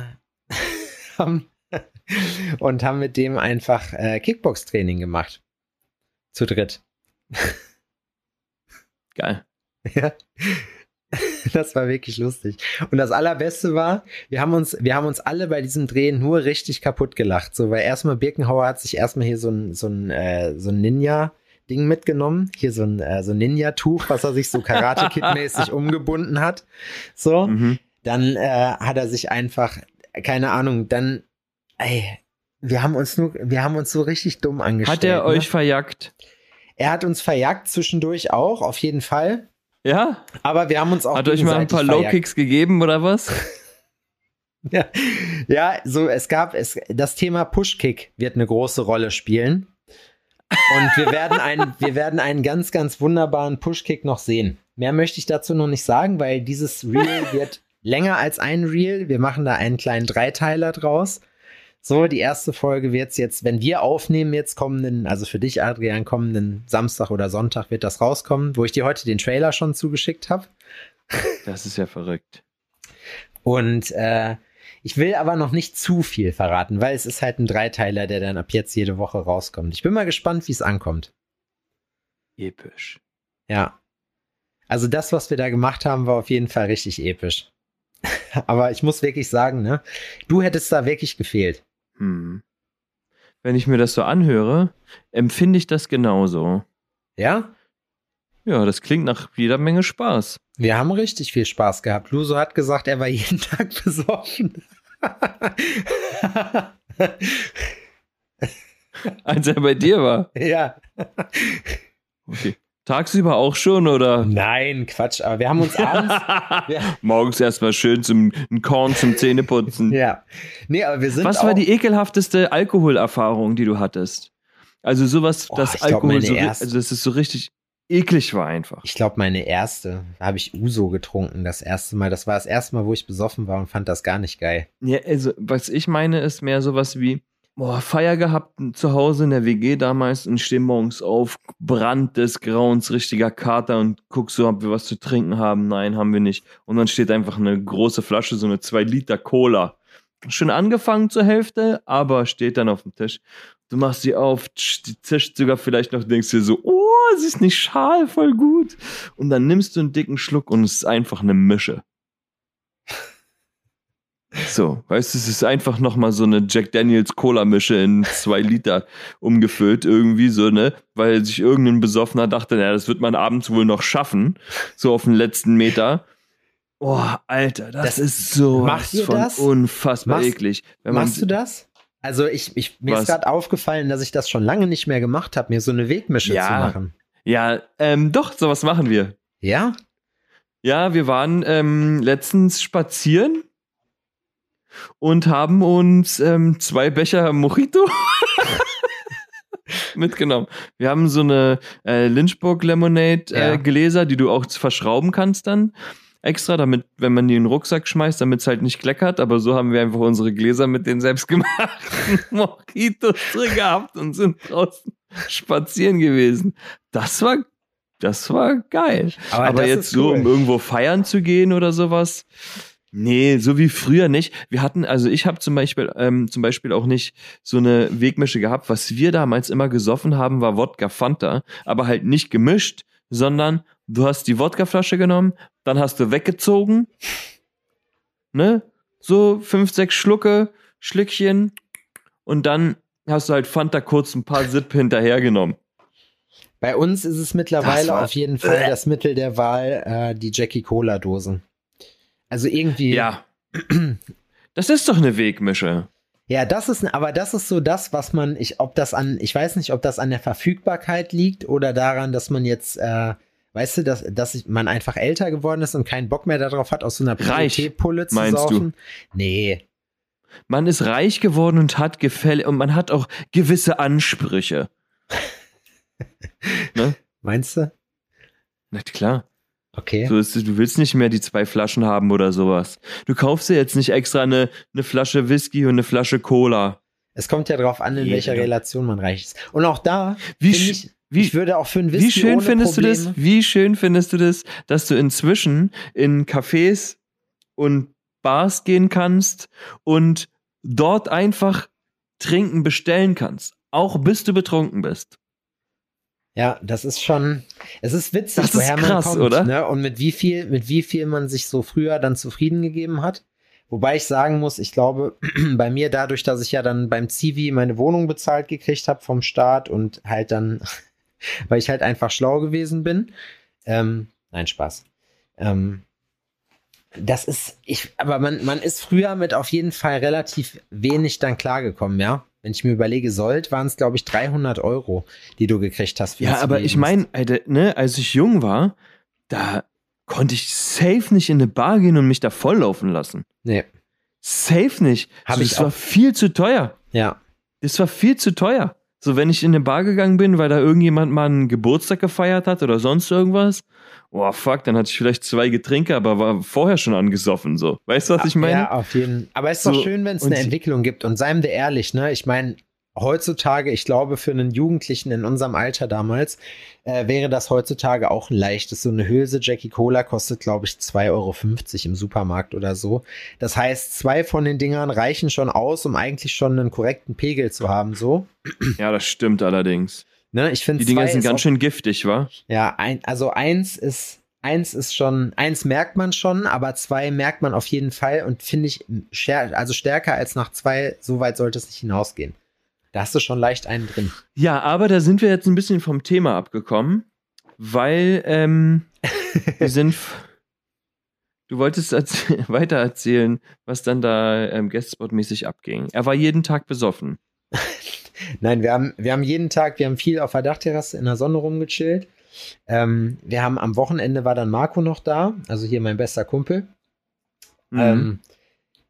*laughs* haben, und haben mit dem einfach äh, Kickbox-Training gemacht. Zu dritt. Geil. *laughs* Ja. das war wirklich lustig. Und das allerbeste war, wir haben uns, wir haben uns alle bei diesem Drehen nur richtig kaputt gelacht. So, weil erstmal Birkenhauer hat sich erstmal hier so ein, so ein, äh, so ein Ninja, Ding mitgenommen. Hier so ein, äh, so Ninja-Tuch, was er sich so Karate-Kid-mäßig *laughs* umgebunden hat. So. Mhm. Dann äh, hat er sich einfach, keine Ahnung, dann, ey, wir haben uns nur, wir haben uns so richtig dumm angestellt. Hat er ne? euch verjagt? Er hat uns verjagt zwischendurch auch, auf jeden Fall. Ja? Aber wir haben uns auch Hat euch mal ein paar Low-Kicks gegeben oder was? *laughs* ja, ja, so es gab es das Thema Push-Kick wird eine große Rolle spielen. Und wir werden einen, wir werden einen ganz, ganz wunderbaren Push-Kick noch sehen. Mehr möchte ich dazu noch nicht sagen, weil dieses Reel wird länger als ein Reel. Wir machen da einen kleinen Dreiteiler draus. So, die erste Folge wird es jetzt, wenn wir aufnehmen, jetzt kommenden, also für dich, Adrian, kommenden Samstag oder Sonntag wird das rauskommen, wo ich dir heute den Trailer schon zugeschickt habe. Das ist ja verrückt. Und äh, ich will aber noch nicht zu viel verraten, weil es ist halt ein Dreiteiler, der dann ab jetzt jede Woche rauskommt. Ich bin mal gespannt, wie es ankommt. Episch. Ja. Also das, was wir da gemacht haben, war auf jeden Fall richtig episch. *laughs* aber ich muss wirklich sagen, ne, du hättest da wirklich gefehlt. Hm. Wenn ich mir das so anhöre, empfinde ich das genauso. Ja? Ja, das klingt nach jeder Menge Spaß. Wir haben richtig viel Spaß gehabt. Luso hat gesagt, er war jeden *laughs* Tag besoffen. *laughs* Als er bei dir war? Ja. Okay. Tagsüber auch schon, oder? Nein, Quatsch, aber wir haben uns abends. *laughs* Morgens erstmal schön zum ein Korn zum Zähneputzen. ja. Nee, aber wir sind. Was war die ekelhafteste Alkoholerfahrung, die du hattest? Also sowas, oh, das Alkohol glaub, so, also das ist so richtig eklig war einfach. Ich glaube, meine erste, habe ich Uso getrunken, das erste Mal. Das war das erste Mal, wo ich besoffen war und fand das gar nicht geil. Ja, also, was ich meine, ist mehr sowas wie, boah, Feier gehabt zu Hause in der WG damals und steh morgens auf, Brand des Grauens, richtiger Kater und guck so, ob wir was zu trinken haben. Nein, haben wir nicht. Und dann steht einfach eine große Flasche, so eine 2 Liter Cola. Schon angefangen zur Hälfte, aber steht dann auf dem Tisch. Du machst sie auf, die zischt sogar vielleicht noch, denkst dir so, oh, sie ist nicht schal, voll gut. Und dann nimmst du einen dicken Schluck und es ist einfach eine Mische. So, weißt du, es ist einfach nochmal so eine Jack Daniels Cola-Mische in zwei Liter umgefüllt, irgendwie so, ne? Weil sich irgendein Besoffener dachte, naja, das wird man abends wohl noch schaffen, so auf den letzten Meter. Boah, Alter, das, das ist so was von das? unfassbar machst, eklig. machst du das? Also ich, ich mir was? ist gerade aufgefallen, dass ich das schon lange nicht mehr gemacht habe, mir so eine Wegmische ja. zu machen. Ja, ähm, doch, sowas machen wir. Ja? Ja, wir waren ähm, letztens spazieren und haben uns ähm, zwei Becher Mojito *laughs* mitgenommen. Wir haben so eine äh, Lynchburg Lemonade äh, ja. Gläser, die du auch verschrauben kannst dann extra, damit, wenn man die in den Rucksack schmeißt, damit es halt nicht kleckert. Aber so haben wir einfach unsere Gläser mit den selbstgemachten *laughs* Mojitos drin gehabt und sind draußen spazieren gewesen. Das war, das war geil. Aber, Aber jetzt so, cool. um irgendwo feiern zu gehen oder sowas. Nee, so wie früher nicht. Wir hatten, also ich habe zum Beispiel, ähm, zum Beispiel auch nicht so eine Wegmische gehabt. Was wir damals immer gesoffen haben, war Wodka Fanta, aber halt nicht gemischt, sondern du hast die Wodkaflasche genommen, dann hast du weggezogen, ne? So fünf, sechs Schlucke, Schlückchen und dann hast du halt Fanta kurz ein paar Sip hinterhergenommen. Bei uns ist es mittlerweile auf jeden Fall das Mittel der Wahl, äh, die Jackie Cola Dosen. Also irgendwie. Ja. Das ist doch eine Wegmische. Ja, das ist, aber das ist so das, was man, ich, ob das an, ich weiß nicht, ob das an der Verfügbarkeit liegt oder daran, dass man jetzt, äh, weißt du, dass, dass man einfach älter geworden ist und keinen Bock mehr darauf hat, aus so einer Pulle zu meinst saufen. Du? Nee. Man ist reich geworden und hat Gefälle und man hat auch gewisse Ansprüche. *laughs* ne? Meinst du? Na klar. Okay. So ist, du willst nicht mehr die zwei Flaschen haben oder sowas. Du kaufst dir jetzt nicht extra eine, eine Flasche Whisky und eine Flasche Cola. Es kommt ja darauf an, in welcher Relation man reich ist. Und auch da, wie, ich, wie, ich würde auch für ein Whisky Wie schön findest Probleme du das? Wie schön findest du das, dass du inzwischen in Cafés und Bars gehen kannst und dort einfach trinken bestellen kannst, auch bis du betrunken bist. Ja, das ist schon, es ist witzig, Das ist woher krass, man kommt, oder? Ne? Und mit wie viel, mit wie viel man sich so früher dann zufrieden gegeben hat. Wobei ich sagen muss, ich glaube, *clears throat* bei mir dadurch, dass ich ja dann beim Zivi meine Wohnung bezahlt gekriegt habe vom Staat und halt dann, *laughs* weil ich halt einfach schlau gewesen bin. Ähm, nein, Spaß. Ähm, das ist, ich, aber man, man ist früher mit auf jeden Fall relativ wenig dann klargekommen, ja. Wenn ich mir überlege, Sold waren es, glaube ich, 300 Euro, die du gekriegt hast. Ja, aber ich meine, ne, als ich jung war, da konnte ich safe nicht in eine Bar gehen und mich da volllaufen lassen. Nee, Safe nicht. Hab so, ich das war auch. viel zu teuer. ja. Das war viel zu teuer. So, wenn ich in eine Bar gegangen bin, weil da irgendjemand mal einen Geburtstag gefeiert hat oder sonst irgendwas, oh fuck, dann hatte ich vielleicht zwei Getränke, aber war vorher schon angesoffen, so. Weißt du, was ich meine? Ja, auf jeden Aber es ist So, doch schön, wenn es eine Entwicklung gibt. Und seien wir ehrlich, ne? Ich meine, heutzutage, ich glaube, für einen Jugendlichen in unserem Alter damals, äh, wäre das heutzutage auch ein leichtes. So eine Hülse Jackie Cola kostet, glaube ich, 2,50 Euro im Supermarkt oder so. Das heißt, zwei von den Dingern reichen schon aus, um eigentlich schon einen korrekten Pegel zu haben, so. Ja, das stimmt allerdings. Ne? Ich finde, Die Dinger sind ganz auch- schön giftig, wa? Ja, ein, also eins ist, eins ist schon, eins merkt man schon, aber zwei merkt man auf jeden Fall und finde ich, also stärker als nach zwei, so weit sollte es nicht hinausgehen. Da hast du schon leicht einen drin. Ja, aber da sind wir jetzt ein bisschen vom Thema abgekommen, weil ähm, *laughs* wir sind. Du wolltest *laughs* weiter erzählen, was dann da ähm, Guestspot-mäßig abging. Er war jeden Tag besoffen. *laughs* Nein, wir haben, wir haben jeden Tag, wir haben viel auf der Dachterrasse in der Sonne rumgechillt. Ähm, wir haben am Wochenende war dann Marco noch da, also hier mein bester Kumpel. Mhm. Ähm,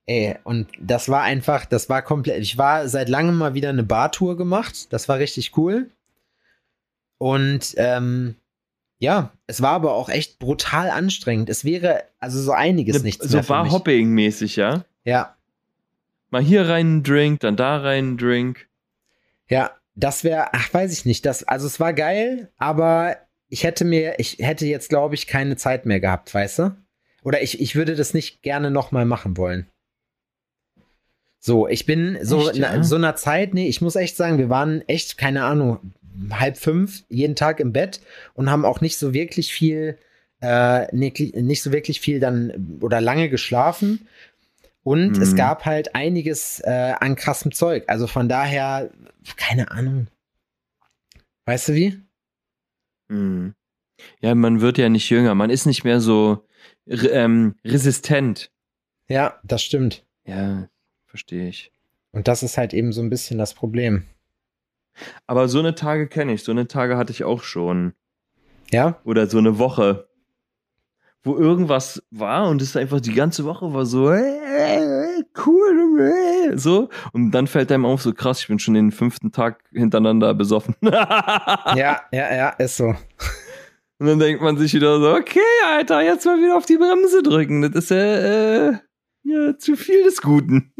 ey, und das war einfach, das war komplett. Ich war seit langem mal wieder eine Bartour gemacht. Das war richtig cool. Und ähm, ja, es war aber auch echt brutal anstrengend. Es wäre also so einiges Ne- nichts so mich. Bar-Hopping-mäßig, ja? Ja, Mal hier rein einen Drink, dann da rein einen Drink. ja, das wäre, ach, weiß ich nicht. Das, also es war geil, aber ich hätte mir, ich hätte jetzt, glaube ich, keine Zeit mehr gehabt, weißt du? Oder ich, ich würde das nicht gerne nochmal machen wollen. So, ich bin so Echt, in ja? so einer Zeit, nee, ich muss echt sagen, wir waren echt, keine Ahnung, halb fünf jeden Tag im Bett und haben auch nicht so wirklich viel, äh, nicht, nicht so wirklich viel dann oder lange geschlafen. Und es Mhm. gab halt einiges äh, an krassem Zeug. Also von daher, keine Ahnung. Weißt du wie? Mhm. Ja, man wird ja nicht jünger. Man ist nicht mehr so ähm, resistent. Ja, das stimmt. Ja, verstehe ich. Und das ist halt eben so ein bisschen das Problem. Aber so eine Tage kenne ich. So eine Tage hatte ich auch schon. Ja? Oder so eine Woche, wo irgendwas war und es einfach die ganze Woche war so äh, cool, äh, so. Und dann fällt einem auf, so krass, ich bin schon den fünften Tag hintereinander besoffen. *laughs* Ja, ja, ja, ist so. Und dann denkt man sich wieder so, okay, Alter, jetzt mal wieder auf die Bremse drücken. Das ist ja, äh, ja zu viel des Guten.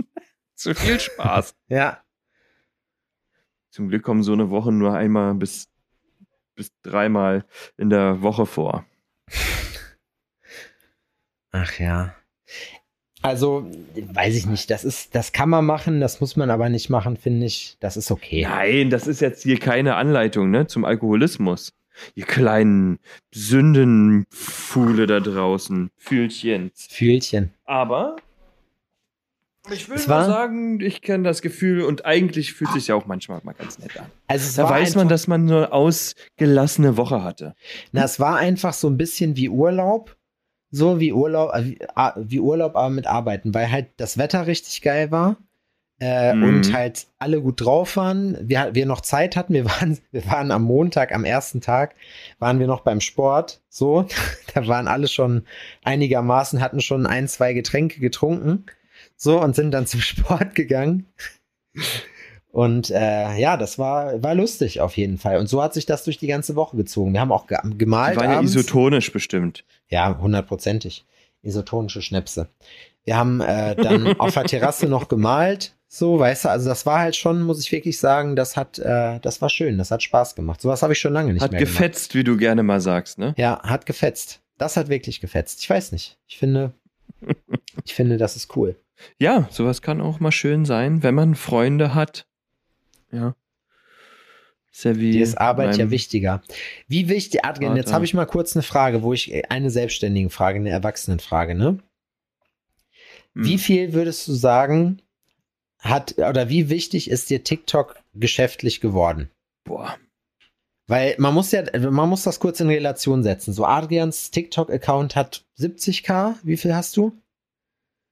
Zu viel Spaß. *laughs* Ja. Zum Glück kommen so eine Woche nur einmal bis, bis dreimal in der Woche vor. Ach ja. Also, weiß ich nicht. Das ist, das kann man machen, das muss man aber nicht machen, finde ich. Das ist okay. Nein, das ist jetzt hier keine Anleitung, ne, zum Alkoholismus. Ihr kleinen Sündenfuhle da draußen, Fühlchens. Fühlchen. Aber ich will war- sagen, ich kenne das Gefühl und eigentlich fühlt sich ja auch manchmal mal ganz nett an. Also, Da weiß man, dass man eine ausgelassene Woche hatte. Na, es war einfach so ein bisschen wie Urlaub. So wie Urlaub, äh, wie, ah, Urlaub, aber mit Arbeiten, weil halt das Wetter richtig geil war. Äh, Mhm. Und halt alle gut drauf waren. Wir, wir noch Zeit hatten. Wir *laughs* waren, wir waren am Montag, am ersten Tag, waren wir noch beim Sport. So, *laughs* da waren alle schon einigermaßen, hatten schon ein, zwei Getränke getrunken. So, und sind dann zum *laughs* Sport gegangen. Und äh, ja, das war, war lustig auf jeden Fall. Und so hat sich das durch die ganze Woche gezogen. Wir haben auch ge Die gemalt. waren ja abends. isotonisch bestimmt. Ja, hundertprozentig. Isotonische Schnäpse. Wir haben äh, dann *laughs* auf der Terrasse noch gemalt. So, weißt du, also das war halt schon, muss ich wirklich sagen, das hat, äh, das war schön, das hat Spaß gemacht. Sowas habe ich schon lange nicht Hat mehr gemacht. gefetzt, wie du gerne mal sagst, ne? Ja, hat gefetzt. Das hat wirklich gefetzt. Ich weiß nicht. Ich finde, *laughs* ich finde, das ist cool. Ja, sowas kann auch mal schön sein, wenn man Freunde hat. Ja. Savvy. Dir ist Arbeit ja wichtiger. Wie wichtig, Adrian, jetzt habe ich mal kurz eine Frage, wo ich eine selbstständige Frage, eine Erwachsenenfrage, ne? Hm. Wie viel würdest du sagen, hat oder wie wichtig ist dir TikTok geschäftlich geworden? Boah. Weil man muss ja, man muss das kurz in Relation setzen. So Adrians TikTok-Account hat 70k. Wie viel hast du?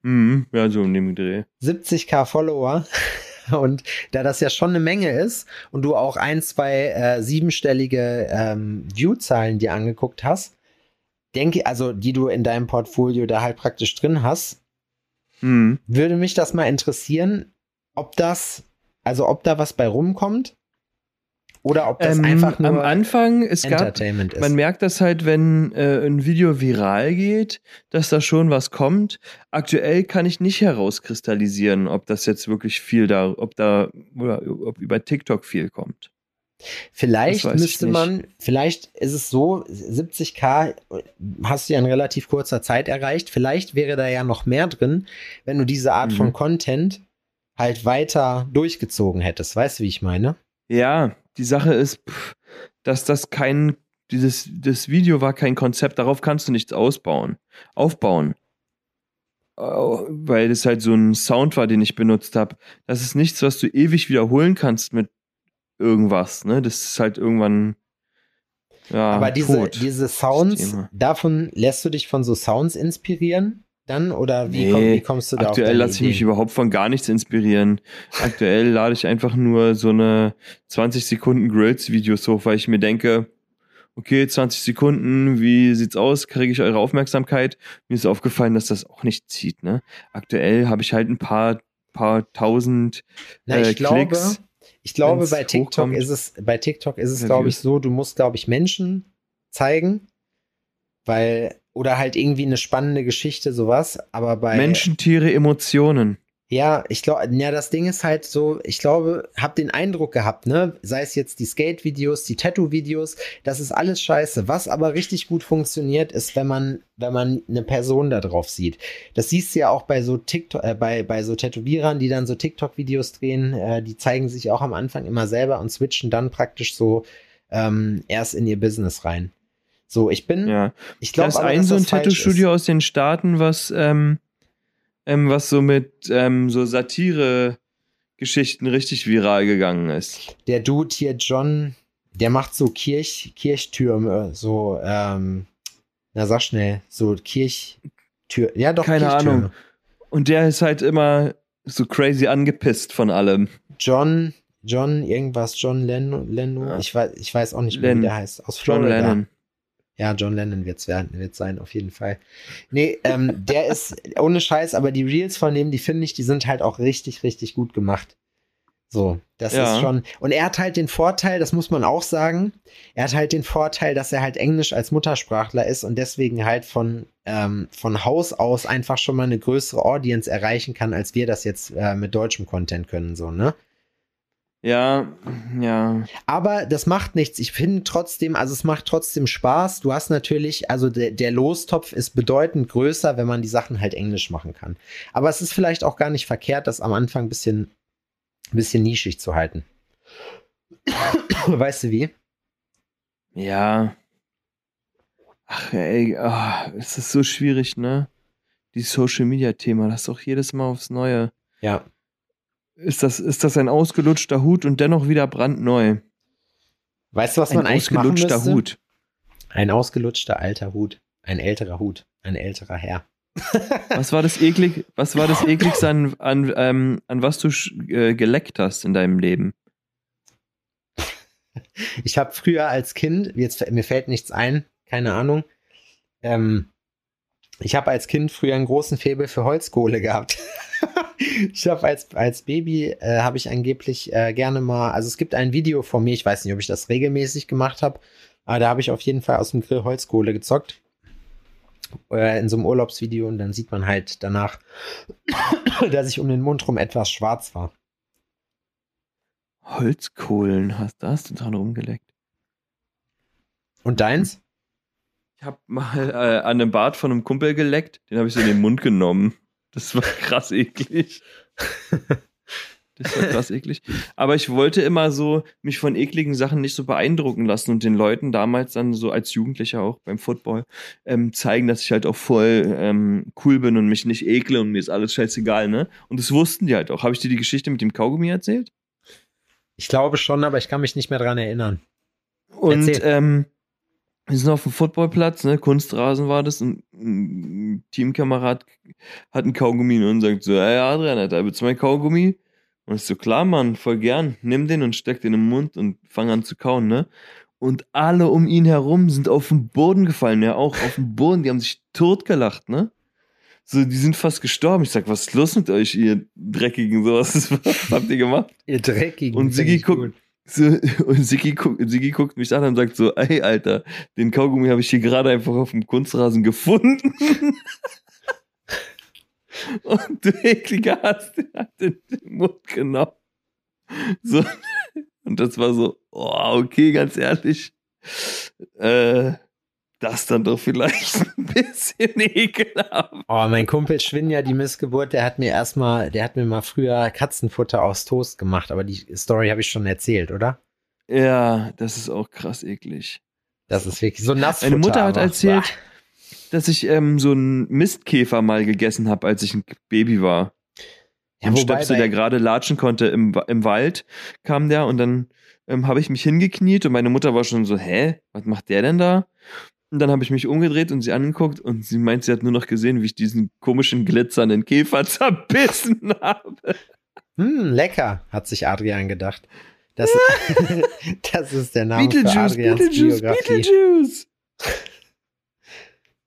Mhm. Ja, so in dem Dreh. 70k Follower. *laughs* Und da das ja schon eine Menge ist und du auch ein, zwei äh, siebenstellige ähm, View-Zahlen dir angeguckt hast, denke, also die du in deinem Portfolio da halt praktisch drin hast, Mhm. würde mich das mal interessieren, ob das, also ob da was bei rumkommt oder ob das Ähm, einfach nur am Anfang, es gab, Entertainment ist. man merkt das halt, wenn äh, ein Video viral geht, dass da schon was kommt. Aktuell kann ich nicht herauskristallisieren, ob das jetzt wirklich viel da, ob da, oder ob über TikTok viel kommt. Vielleicht müsste man, vielleicht ist es so, 70k hast du ja in relativ kurzer Zeit erreicht. Vielleicht wäre da ja noch mehr drin, wenn du diese Art Mhm. von Content halt weiter durchgezogen hättest. Weißt du, wie ich meine? Ja, die Sache ist, pff, dass das kein, dieses, das Video war kein Konzept, darauf kannst du nichts ausbauen, aufbauen. Au- Weil das halt so ein Sound war, den ich benutzt habe. Das ist nichts, was du ewig wiederholen kannst mit irgendwas, ne? Das ist halt irgendwann, ja, Aber diese, tot. diese Sounds, davon lässt du dich von so Sounds inspirieren dann? Oder wie, Nee, komm, wie kommst du da auf Aktuell lasse ich mich überhaupt von gar nichts inspirieren. Aktuell lade ich einfach nur so eine 20 Sekunden Grills-Videos hoch, weil ich mir denke, okay, 20 Sekunden, wie sieht's aus? Kriege ich eure Aufmerksamkeit? Mir ist aufgefallen, dass das auch nicht zieht, ne? Aktuell habe ich halt ein paar, paar tausend Na, ich äh, glaube, Klicks. ich glaube, wenn's bei TikTok hochkommt. ist es, bei TikTok ist es, glaube ich, so, du musst, glaube ich, Menschen zeigen, weil, oder halt irgendwie eine spannende Geschichte, sowas, aber bei. Menschen, Tiere, Emotionen. Ja, ich glaube, ja, das Ding ist halt so, ich glaube, hab den Eindruck gehabt, ne, sei es jetzt die Skate-Videos, die Tattoo-Videos, das ist alles scheiße. Was aber richtig gut funktioniert, ist, wenn man, wenn man eine Person da drauf sieht. Das siehst du ja auch bei so TikTok, äh, bei, bei so Tätowierern, die dann so TikTok-Videos drehen, äh, die zeigen sich auch am Anfang immer selber und switchen dann praktisch so ähm, erst in ihr Business rein. So, ich bin, Ja. ich glaube, ist ein so ein Tattoo-Studio aus den Staaten, was, ähm, ähm, was so mit ähm, so Satire-Geschichten richtig viral gegangen ist. der Dude hier, John, der macht so Kirch, Kirchtürme, so, ähm, na sag schnell, so Kirchtür, ja doch, Keine. Ahnung. Und der ist halt immer so crazy angepisst von allem. John, John, irgendwas, John Leno, Ja. ich weiß, ich weiß auch nicht mehr, Len- wie der heißt, aus John Florida. Lennon. Ja, John Lennon wird's werden, wird sein, auf jeden Fall. Nee, ähm, der ist ohne Scheiß, aber die Reels von dem, die finde ich, die sind halt auch richtig, richtig gut gemacht. So, das Ja. ist schon. Und er hat halt den Vorteil, das muss man auch sagen, er hat halt den Vorteil, dass er halt Englisch als Muttersprachler ist und deswegen halt von, ähm, von Haus aus einfach schon mal eine größere Audience erreichen kann, als wir das jetzt äh, mit deutschem Content können, so, ne? Ja, ja. Aber das macht nichts. Ich finde trotzdem, also es macht trotzdem Spaß. Du hast natürlich, also der, der Lostopf ist bedeutend größer, wenn man die Sachen halt englisch machen kann. Aber es ist vielleicht auch gar nicht verkehrt, das am Anfang ein bisschen, ein bisschen nischig zu halten. *coughs* weißt du wie? Ja. Ach, ey, ah, es ist so schwierig, ne? Die Social Media Thema, das ist doch jedes Mal aufs Neue. Ja. Ist das, ist das ein ausgelutschter Hut und dennoch wieder brandneu? Weißt du, was Ein man eigentlich machen ausgelutschter müsste? Hut. Ein ausgelutschter alter Hut. Ein älterer Hut. Ein älterer Herr. *laughs* Was war das eklig, was war das ekligste an, an, ähm, an was du äh, geleckt hast in deinem Leben? Ich habe früher als Kind, jetzt mir fällt nichts ein, keine Ahnung. Ähm, ich habe als Kind früher einen großen Faible für Holzkohle gehabt. *laughs* ich habe als, als Baby äh, habe ich angeblich äh, gerne mal, also es gibt ein Video von mir, ich weiß nicht, ob ich das regelmäßig gemacht habe, aber da habe ich auf jeden Fall aus dem Grill Holzkohle gezockt. Äh, in so einem Urlaubsvideo und dann sieht man halt danach, *coughs* dass ich um den Mund rum etwas schwarz war. Holzkohlen, hast, da hast du dran rumgeleckt. Und deins? Ich habe mal äh, an einem Bart von einem Kumpel geleckt, den habe ich so in den Mund genommen. Das war *laughs* krass eklig. *laughs* Das war krass eklig. Aber ich wollte immer so mich von ekligen Sachen nicht so beeindrucken lassen und den Leuten damals dann so als Jugendlicher auch beim Football ähm, zeigen, dass ich halt auch voll ähm, cool bin und mich nicht ekle und mir ist alles scheißegal, ne? Und das wussten die halt auch. Habe ich dir die Geschichte mit dem Kaugummi erzählt? Ich glaube schon, aber ich kann mich nicht mehr dran erinnern. Und ähm, wir sind auf dem Footballplatz, ne? Kunstrasen war das und ein Teamkamerad hat einen Kaugummi und sagt so, hey Adrian, da willst du mein Kaugummi? Und ich so, klar, Mann, voll gern. Nimm den und steck den im Mund und fang an zu kauen, ne? Und alle um ihn herum sind auf den Boden gefallen, ja, auch auf den Boden. Die haben sich totgelacht, ne? So, die sind fast gestorben. Ich sag, was ist los mit euch, ihr Dreckigen? So, was, was *laughs* habt ihr gemacht? ihr Dreckigen. Und Sigi guckt, so, *laughs* und Sigi, guckt, Sigi guckt mich an und sagt so, ey, Alter, den Kaugummi habe ich hier gerade einfach auf dem Kunstrasen gefunden. *laughs* Und du ekliger hast den Mund genommen. So. Und das war so, oh, okay, ganz ehrlich. Äh, das dann doch vielleicht *laughs* ein bisschen ekelhaft. Oh, mein Kumpel Schwinja, die Missgeburt, der hat mir erstmal, der hat mir mal früher Katzenfutter aus Toast gemacht, aber die Story habe ich schon erzählt, oder? Ja, das ist auch krass eklig. Das ist wirklich so nass. Meine Mutter hat erzählt, dass ich ähm, so einen Mistkäfer mal gegessen habe, als ich ein Baby war. Ja, ein Stöpsel, der gerade latschen konnte im, im Wald, kam der und dann ähm, habe ich mich hingekniet und meine Mutter war schon so, hä, was macht der denn da? Und dann habe ich mich umgedreht und sie angeguckt und sie meint, sie hat nur noch gesehen, wie ich diesen komischen glitzernden Käfer *laughs* zerbissen habe. Hm, lecker, hat sich Adrian gedacht. Das, *laughs* *laughs* das ist der Name für Adrians Beetlejuice, Biografie. Beetlejuice.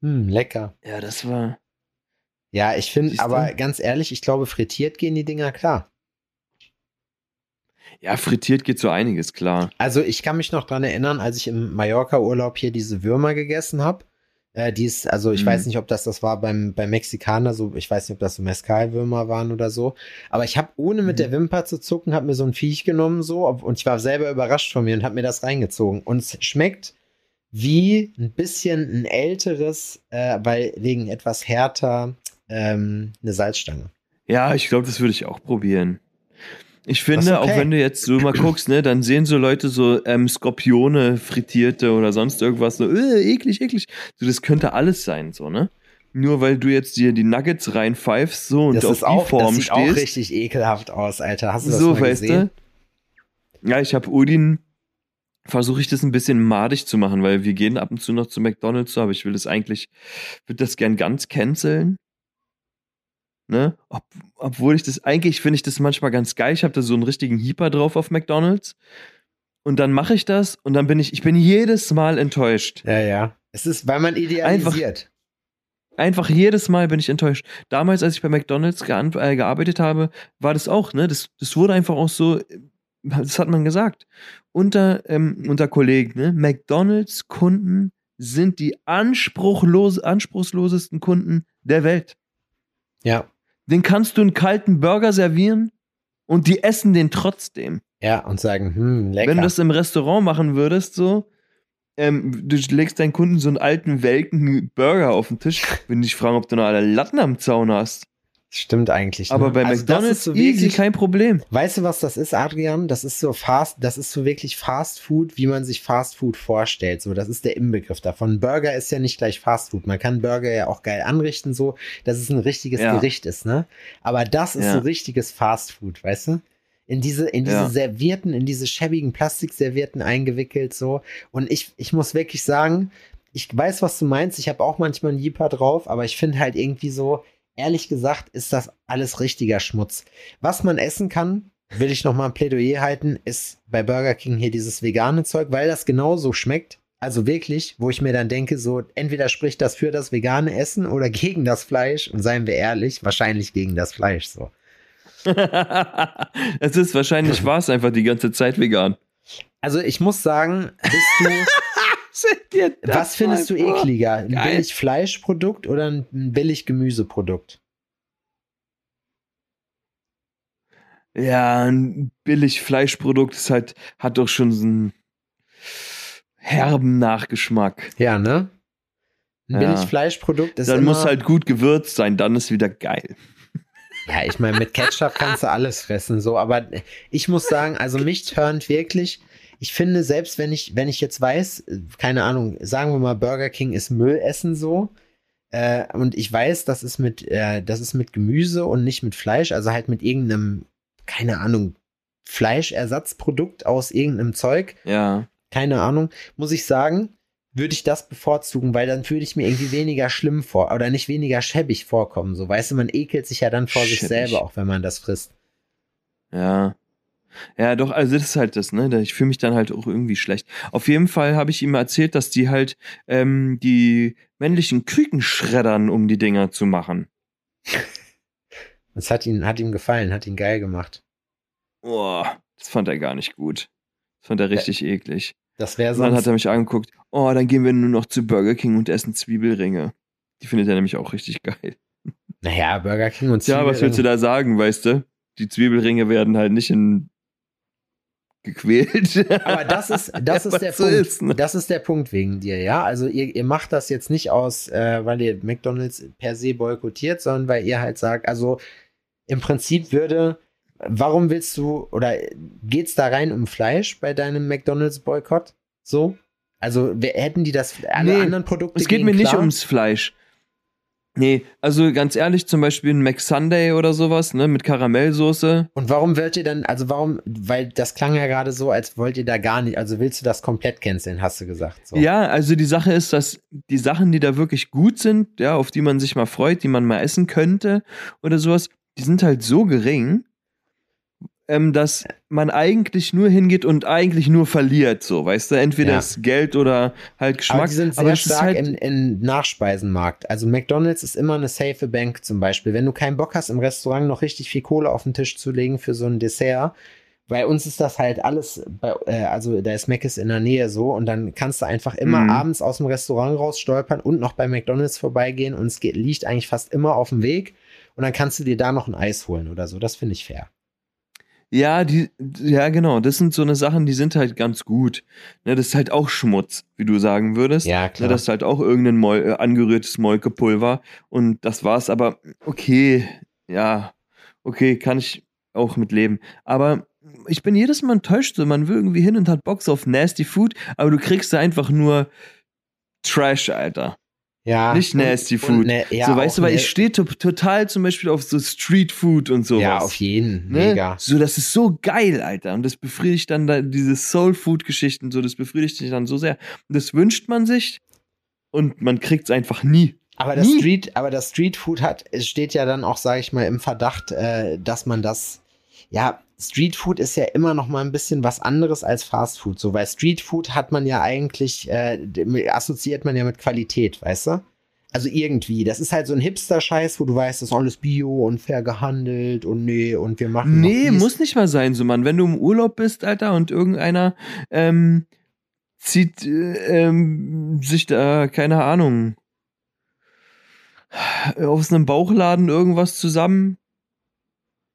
Hm, lecker. Ja, das war. Ja, ich finde, aber ganz ehrlich, ich glaube, frittiert gehen die Dinger klar. Ja, frittiert geht so einiges, klar. Also ich kann mich noch dran erinnern, als ich im Mallorca-Urlaub hier diese Würmer gegessen habe. Äh, die ist, also ich mhm. weiß nicht, ob das das war beim, beim Mexikaner, so, ich weiß nicht, ob das so Mescal-Würmer waren oder so. Aber ich habe, ohne mit mhm. der Wimper zu zucken, habe mir so ein Viech genommen so und ich war selber überrascht von mir und habe mir das reingezogen. Und es schmeckt wie ein bisschen ein älteres, äh, weil wegen etwas härter, ähm, eine Salzstange. Ja, ich glaube, das würde ich auch probieren. Ich finde, okay. auch wenn du jetzt so mal guckst, ne, dann sehen so Leute so ähm, Skorpione frittierte oder sonst irgendwas so, äh, eklig, eklig. So, das könnte alles sein, so, ne? Nur weil du jetzt dir die Nuggets reinpfeifst so und das auf die auch, Form das sieht stehst. auch richtig ekelhaft aus, Alter. Hast du das so, mal weißt gesehen? Du? Ja, ich habe Udin versuche ich das ein bisschen madig zu machen, weil wir gehen ab und zu noch zu McDonalds, so, aber ich will das eigentlich, würde das gern ganz canceln. Ne? Ob, obwohl ich das, eigentlich finde ich das manchmal ganz geil. Ich habe da so einen richtigen Heeper drauf auf McDonalds. Und dann mache ich das und dann bin ich, ich bin jedes Mal enttäuscht. Ja, ja. Es ist, weil man idealisiert. Einfach, einfach jedes Mal bin ich enttäuscht. Damals, als ich bei McDonalds äh, gearbeitet habe, war das auch, ne? Das, das wurde einfach auch so, das hat man gesagt, unter, ähm, unter Kollegen, ne? McDonalds-Kunden sind die anspruchlos, anspruchslosesten Kunden der Welt. Ja. Den kannst du einen kalten Burger servieren und die essen den trotzdem. Ja, und sagen, hm, lecker. Wenn du das im Restaurant machen würdest, so, ähm, du legst deinen Kunden so einen alten, welken Burger auf den Tisch, wenn die dich fragen, ob du noch alle Latten am Zaun hast. Stimmt eigentlich. Ne? Aber bei also McDonalds so easy wirklich, kein Problem. Weißt du, was das ist, Adrian? Das ist so fast, das ist so wirklich Fast Food, wie man sich Fast Food vorstellt. So, das ist der Inbegriff davon. Burger ist ja nicht gleich Fast Food. Man kann Burger ja auch geil anrichten, so, dass es ein richtiges ja. Gericht ist, ne? Aber das ist ja. so richtiges Fast Food, weißt du? in diese, in diese ja. Servierten, in diese schäbigen Plastikservierten eingewickelt, so. Und ich, ich muss wirklich sagen, ich weiß, was du meinst. Ich habe auch manchmal einen Jeeper drauf, aber ich finde halt irgendwie so, ehrlich gesagt ist das alles richtiger Schmutz. Was man essen kann, will ich noch mal ein Plädoyer halten, ist bei Burger King hier dieses vegane Zeug, weil das genauso schmeckt. Also wirklich, wo ich mir dann denke, so entweder spricht das für das vegane Essen oder *laughs* gegen das Fleisch. Und seien wir ehrlich, wahrscheinlich gegen das Fleisch so. *laughs* es ist wahrscheinlich war es einfach die ganze Zeit vegan. Also ich muss sagen, bist du *laughs* Was findest du ekliger? Ein Geil. billig Fleischprodukt oder ein billig Gemüseprodukt? Ja, ein billig Fleischprodukt ist halt, hat doch schon so einen herben Nachgeschmack. Ja, ne? Ein ja. billig Fleischprodukt ist Dann muss halt gut gewürzt sein, dann ist wieder geil. Ja, ich meine, mit Ketchup kannst du *laughs* alles fressen, so, aber ich muss sagen, also mich turnt wirklich, ich finde, selbst wenn ich, wenn ich jetzt weiß, keine Ahnung, sagen wir mal, Burger King ist Müllessen so, äh, und ich weiß, das ist mit, äh, das ist mit Gemüse und nicht mit Fleisch, also halt mit irgendeinem, keine Ahnung, Fleischersatzprodukt aus irgendeinem Zeug. Ja. Keine Ahnung, muss ich sagen, würde ich das bevorzugen, weil dann würde ich mir irgendwie weniger schlimm vor oder nicht weniger schäbig vorkommen. So, weißt du, man ekelt sich ja dann vor schäbig. sich selber, auch wenn man das frisst. Ja. Ja, doch, also das ist halt das, ne? Ich fühle mich dann halt auch irgendwie schlecht. Auf jeden Fall habe ich ihm erzählt, dass die halt ähm, die männlichen Küken schreddern, um die Dinger zu machen. *laughs* Das hat ihn, hat ihm gefallen, hat ihn geil gemacht. Boah, das fand er gar nicht gut. Das fand er richtig ja, eklig. Das wäre so. Dann hat er mich angeguckt, oh, dann gehen wir nur noch zu Burger King und essen Zwiebelringe. Die findet er nämlich auch richtig geil. Naja, Burger King und Zwiebelringe. Ja, was willst du da sagen, weißt du? Die Zwiebelringe werden halt nicht in gequält. Aber das ist, *laughs* das ist der Punkt. Ist, ne? Das ist der Punkt wegen dir, ja. Also ihr, ihr macht das jetzt nicht aus, äh, weil ihr McDonalds per se boykottiert, sondern weil ihr halt sagt, also im Prinzip würde, warum willst du, oder geht's da rein um Fleisch bei deinem McDonalds-Boykott? So? Also hätten die das alle nee, anderen Produkte? Es geht mir klar? nicht ums Fleisch. Nee, also ganz ehrlich, zum Beispiel ein McSunday oder sowas, ne, mit Karamellsoße. Und warum wollt ihr dann, also warum, weil das klang ja gerade so, als wollt ihr da gar nicht, also willst du das komplett canceln, hast du gesagt. So. Ja, also die Sache ist, dass die Sachen, die da wirklich gut sind, ja, auf die man sich mal freut, die man mal essen könnte oder sowas, die sind halt so gering, ähm, dass man eigentlich nur hingeht und eigentlich nur verliert, so, weißt du, entweder ja. ist Geld oder halt Geschmack. Aber die sind sehr aber stark halt im, im Nachspeisenmarkt. Also McDonalds ist immer eine safe Bank zum Beispiel. Wenn du keinen Bock hast, im Restaurant noch richtig viel Kohle auf den Tisch zu legen für so ein Dessert, bei uns ist das halt alles, bei, äh, also da ist Mc's in der Nähe so und dann kannst du einfach immer mhm. abends aus dem Restaurant raus stolpern und noch bei McDonalds vorbeigehen und es geht, liegt eigentlich fast immer auf dem Weg und dann kannst du dir da noch ein Eis holen oder so. Das finde ich fair. Ja, die, ja, genau. Das sind so eine Sachen, die sind halt ganz gut. Ne, das ist halt auch Schmutz, wie du sagen würdest. Ja, ne, klar. Ne, das ist halt auch irgendein Mol äh, angerührtes Molkepulver. Und das war's. Aber okay, ja, okay, kann ich auch mit leben. Aber ich bin jedes Mal enttäuscht. So, man will irgendwie hin und hat Box auf Nasty Food, aber du kriegst da einfach nur Trash, Alter. Ja. Nicht Nasty Food. Ne, ja, so, weißt du, weil ne ich stehe total zum Beispiel auf so Street Food und sowas. Ja, auf jeden. Ne? Mega. So, das ist so geil, Alter. Und das befriedigt dann da, diese Soul Food Geschichten, so, das befriedigt sich dann so sehr. Und das wünscht man sich und man kriegt es einfach nie. Aber das Street, aber das Street Food hat, es steht ja dann auch, sage ich mal, im Verdacht, äh, dass man das, ja, Street Food ist ja immer noch mal ein bisschen was anderes als Fast Food. So, weil Street Food hat man ja eigentlich, äh, assoziiert man ja mit Qualität, weißt du? Also irgendwie, das ist halt so ein Hipster-Scheiß, wo du weißt, das ist alles Bio und fair gehandelt und nee, und wir machen. Nee, muss nicht mal sein, so Mann. Wenn du im Urlaub bist, Alter, und irgendeiner ähm, zieht äh, ähm, sich da, keine Ahnung, aus einem Bauchladen irgendwas zusammen,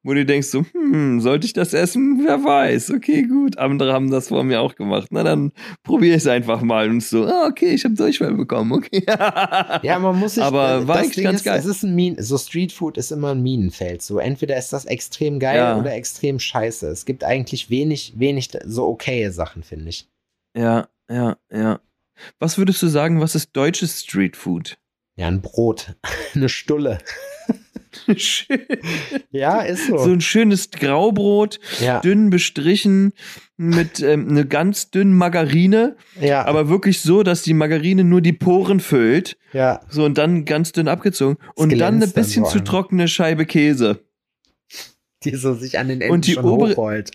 wo du denkst so, hm, sollte ich das essen? Wer weiß. Okay, gut. Andere haben das vor mir auch gemacht. Na, dann probiere ich es einfach mal und so, ah, okay, ich habe Durchfall bekommen. Okay. *laughs* ja, man muss sich, aber war eigentlich ganz ist, geil. Es ist ein Minen, so Streetfood ist immer ein Minenfeld. So entweder ist das extrem geil ja. oder extrem scheiße. Es gibt eigentlich wenig, wenig so okaye Sachen, finde ich. Ja, ja, ja. Was würdest du sagen, was ist deutsches Streetfood? Ja, ein Brot, *laughs* eine Stulle. *laughs* ja, ist so. So ein schönes Graubrot, ja. dünn bestrichen mit ähm, eine ganz dünnen Margarine. Ja. Aber wirklich so, dass die Margarine nur die Poren füllt. Ja. So und dann ganz dünn abgezogen. Das und dann eine bisschen zu trockene Scheibe Käse. Die so sich an den Enden und die schon obere, hochrollt.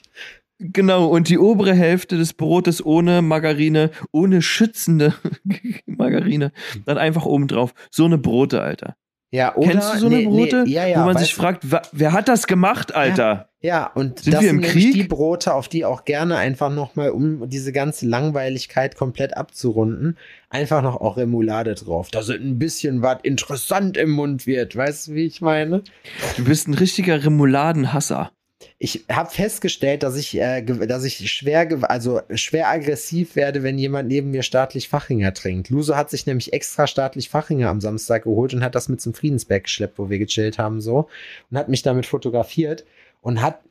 Genau, und die obere Hälfte des Brotes ohne Margarine, ohne schützende *laughs* Margarine, dann einfach oben drauf. So eine Brote, Alter. Ja, oder, Kennst du so eine nee, Brote? Nee, ja, ja, wo man sich fragt, wer hat das gemacht, Alter? Ja, ja und sind das wir im sind Krieg? die Brote, auf die auch gerne einfach nochmal, um diese ganze Langweiligkeit komplett abzurunden, einfach noch auch Remoulade drauf. Da sind ein bisschen was interessant im Mund wird. Weißt du, wie ich meine? Du bist ein richtiger Remouladenhasser. Ich habe festgestellt, dass ich, äh, dass ich schwer, also schwer aggressiv werde, wenn jemand neben mir staatlich Fachinger trinkt. Luso hat sich nämlich extra staatlich Fachinger am Samstag geholt und hat das mit zum Friedensberg geschleppt, wo wir gechillt haben, so und hat mich damit fotografiert und hat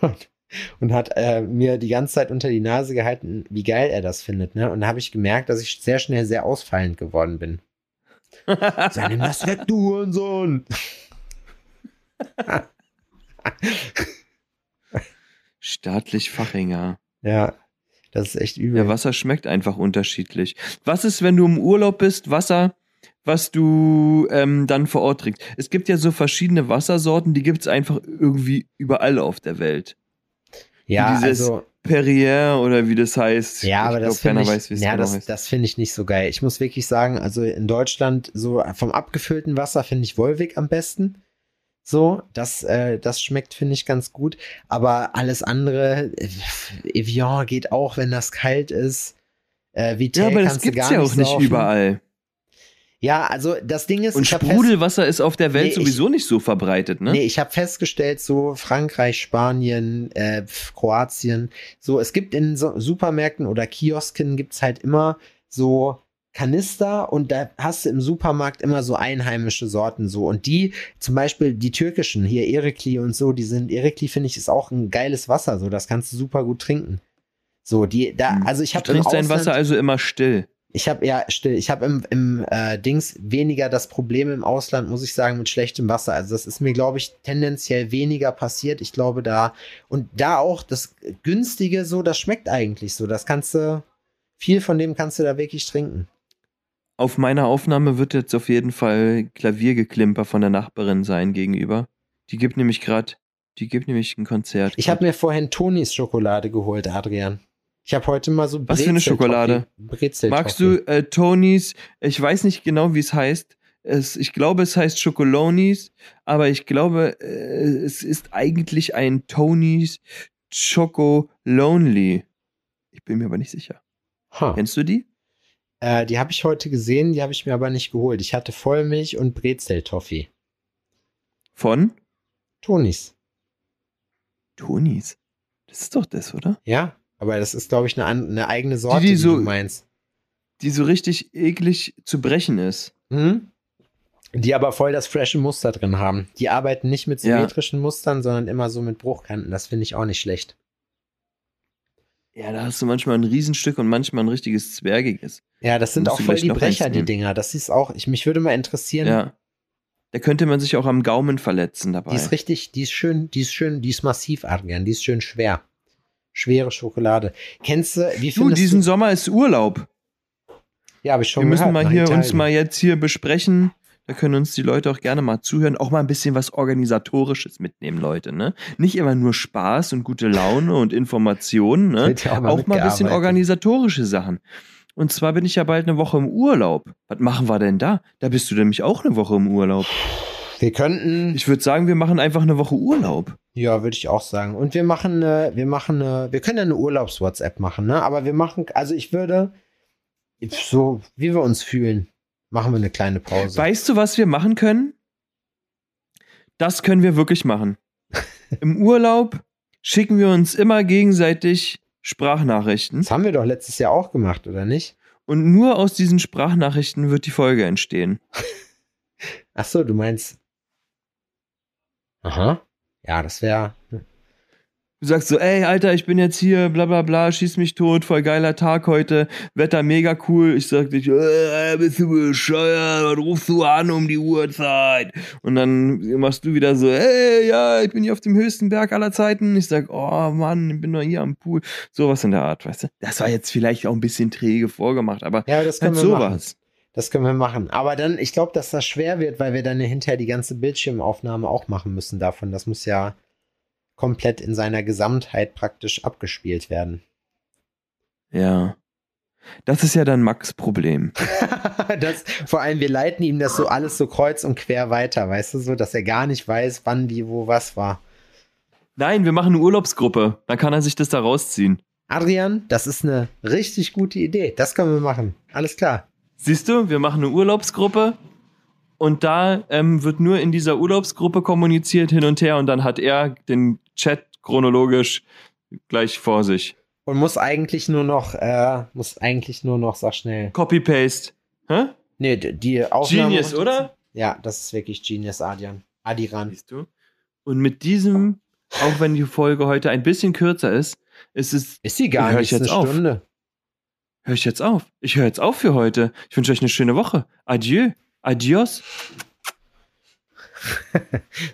*laughs* und hat äh, mir die ganze Zeit unter die Nase gehalten, wie geil er das findet, ne? Und da habe ich gemerkt, dass ich sehr schnell sehr ausfallend geworden bin. *laughs* Sei nimm das weg, du Hurensohn! *laughs* Staatlich Fachinger. Ja, das ist echt übel. Ja, Wasser schmeckt einfach unterschiedlich. Was ist, wenn du im Urlaub bist, Wasser, was du ähm, dann vor Ort trinkst? Es gibt ja so verschiedene Wassersorten, die gibt es einfach irgendwie überall auf der Welt. Ja, dieses also Perrier oder wie das heißt. Ja, aber ich das glaub, keiner finde ich, weiß, ja, genau das, das finde ich nicht so geil. Ich muss wirklich sagen, also in Deutschland so vom abgefüllten Wasser finde ich Wolwig am besten. So, das, äh, das schmeckt, finde ich, ganz gut. Aber alles andere, äh, Evian geht auch, wenn das kalt ist. Äh, Vitel ja, aber das gibt's gar ja auch nicht saufen. überall. Ja, also das Ding ist, Und ich Sprudelwasser ist auf der Welt Nee, ich- sowieso nicht so verbreitet, ne? Nee, ich habe festgestellt, so Frankreich, Spanien, äh, Kroatien, so es gibt in so Supermärkten oder Kiosken gibt's halt immer so Kanister und da hast du im Supermarkt immer so einheimische Sorten so und die zum Beispiel die türkischen hier Erikli und so, die sind Erikli finde ich ist auch ein geiles Wasser so, das kannst du super gut trinken. So die da also ich habe trinkst dein Ausland, Wasser also immer still. ich habe ja still, ich habe im, im äh, Dings weniger das Problem im Ausland, muss ich sagen, mit schlechtem Wasser. Also das ist mir, glaube ich, tendenziell weniger passiert. Ich glaube da und da auch das günstige so, das schmeckt eigentlich so. Das kannst du viel von dem kannst du da wirklich trinken. Auf meiner Aufnahme wird jetzt auf jeden Fall Klaviergeklimper von der Nachbarin sein gegenüber. Die gibt nämlich gerade, die gibt nämlich ein Konzert. Ich habe mir vorhin Tonis Schokolade geholt, Adrian. Ich habe heute mal so Was für eine Schokolade? Brezel Magst du äh, Tonys? Ich weiß nicht genau, wie es heißt. Es, ich glaube, es heißt Schokolonis, aber ich glaube, äh, es ist eigentlich ein Tonys Choco Lonely. Ich bin mir aber nicht sicher. Huh. Kennst du die? Äh, die habe ich heute gesehen, die habe ich mir aber nicht geholt. Ich hatte Vollmilch und Brezel-Toffee. Von Tonis. Tonys. Das ist doch das, oder? Ja, aber das ist, glaube ich, eine, eine eigene Sorte, die, die so- du meinst. Die so richtig eklig zu brechen ist. Mhm. Die aber voll das frische Muster drin haben. Die arbeiten nicht mit Ja. symmetrischen Mustern, sondern immer so mit Bruchkanten. Das finde ich auch nicht schlecht. Ja, da hast du manchmal ein Riesenstück und manchmal ein richtiges Zwergiges. Ja, das sind auch du voll die Brecher, die. Dinger. Das ist auch, ich, mich würde mal interessieren. Ja. Da könnte man sich auch am Gaumen verletzen dabei. Die ist richtig, die ist schön, die ist schön, die ist massiv, Adrian. Die ist schön schwer. Schwere Schokolade. Kennst du, wie du, findest diesen du? Sommer ist Urlaub. Ja, habe ich schon Wir müssen gehört, mal nach hier uns mal jetzt hier besprechen. Da können uns die Leute auch gerne mal zuhören. Auch mal ein bisschen was Organisatorisches mitnehmen, Leute. Ne? Nicht immer nur Spaß und gute Laune und Informationen. Ne? Ja auch mal Auch mal ein bisschen organisatorische Sachen. Und zwar bin ich ja bald eine Woche im Urlaub. Was machen wir denn da? Da bist du nämlich auch eine Woche im Urlaub. Wir könnten, Ich würde sagen, wir machen einfach eine Woche Urlaub. ja, würde ich auch sagen. Und wir machen, äh, wir machen, äh, wir können ja eine Urlaubs-WhatsApp machen, ne? Aber wir machen, also ich würde, so wie wir uns fühlen, machen wir eine kleine Pause. Weißt du, was wir machen können? Das können wir wirklich machen. *laughs* Im Urlaub schicken wir uns immer gegenseitig Sprachnachrichten. das haben wir doch letztes Jahr auch gemacht, oder nicht? Und nur aus diesen Sprachnachrichten wird die Folge entstehen. *laughs* Ach so, du meinst. Aha. Ja, das wäre. Du sagst so, ey, Alter, ich bin jetzt hier, bla bla bla, schieß mich tot, voll geiler Tag heute, Wetter mega cool. Ich sag dich, äh, bist du bescheuert, was rufst du an um die Uhrzeit? Und dann machst du wieder so, ey, ja, ich bin hier auf dem höchsten Berg aller Zeiten. Ich sag, oh Mann, ich bin doch hier am Pool. Sowas in der Art, weißt du? Das war jetzt vielleicht auch ein bisschen träge vorgemacht, aber Ja, das können halt wir machen. sowas. Das können wir machen. Aber dann, ich glaube, dass das schwer wird, weil wir dann hinterher die ganze Bildschirmaufnahme auch machen müssen davon. Das muss ja komplett in seiner Gesamtheit praktisch abgespielt werden. Ja. Das ist ja dann Max Problem. *laughs* das, vor allem, wir leiten ihm das so alles so kreuz und quer weiter, weißt du, so, dass er gar nicht weiß, wann, wie, wo, was war. Nein, wir machen eine Urlaubsgruppe. Dann kann er sich das da rausziehen. Adrian, das ist eine richtig gute Idee. Das können wir machen. Alles klar. Siehst du, wir machen eine Urlaubsgruppe und da ähm, wird nur in dieser Urlaubsgruppe kommuniziert hin und her und dann hat er den Chat chronologisch gleich vor sich. Und muss eigentlich nur noch, äh, muss eigentlich nur noch, sag schnell. Copy-Paste. Hä? Nee, die Aufnahme. Genius, oder? Ja, das ist wirklich Genius, Adrian. Adiran. Siehst du? Und mit diesem, auch wenn die Folge heute ein bisschen kürzer ist, ist es. Ist sie gar Hör nicht, ich jetzt eine auf. Stunde. Höre ich jetzt auf. Ich höre jetzt auf für heute. Ich wünsche euch eine schöne Woche. Adieu. Adios. *laughs*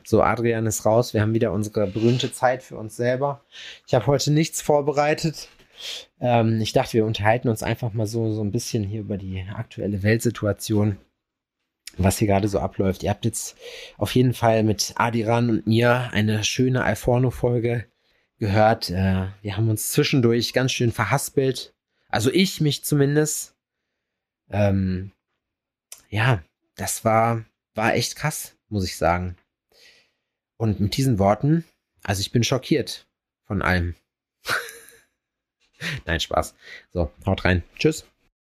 So, Adrian ist raus. Wir haben wieder unsere berühmte Zeit für uns selber. Ich habe heute nichts vorbereitet. Ähm, ich dachte, wir unterhalten uns einfach mal so, so ein bisschen hier über die aktuelle Weltsituation, was hier gerade so abläuft. Ihr habt jetzt auf jeden Fall mit Adiran und mir eine schöne Alforno-Folge gehört. Äh, wir haben uns zwischendurch ganz schön verhaspelt. Also ich mich zumindest. Ähm, ja, das war, war echt krass, muss ich sagen. Und mit diesen Worten, also ich bin schockiert von allem. *laughs* Nein, Spaß. So, haut rein. Tschüss.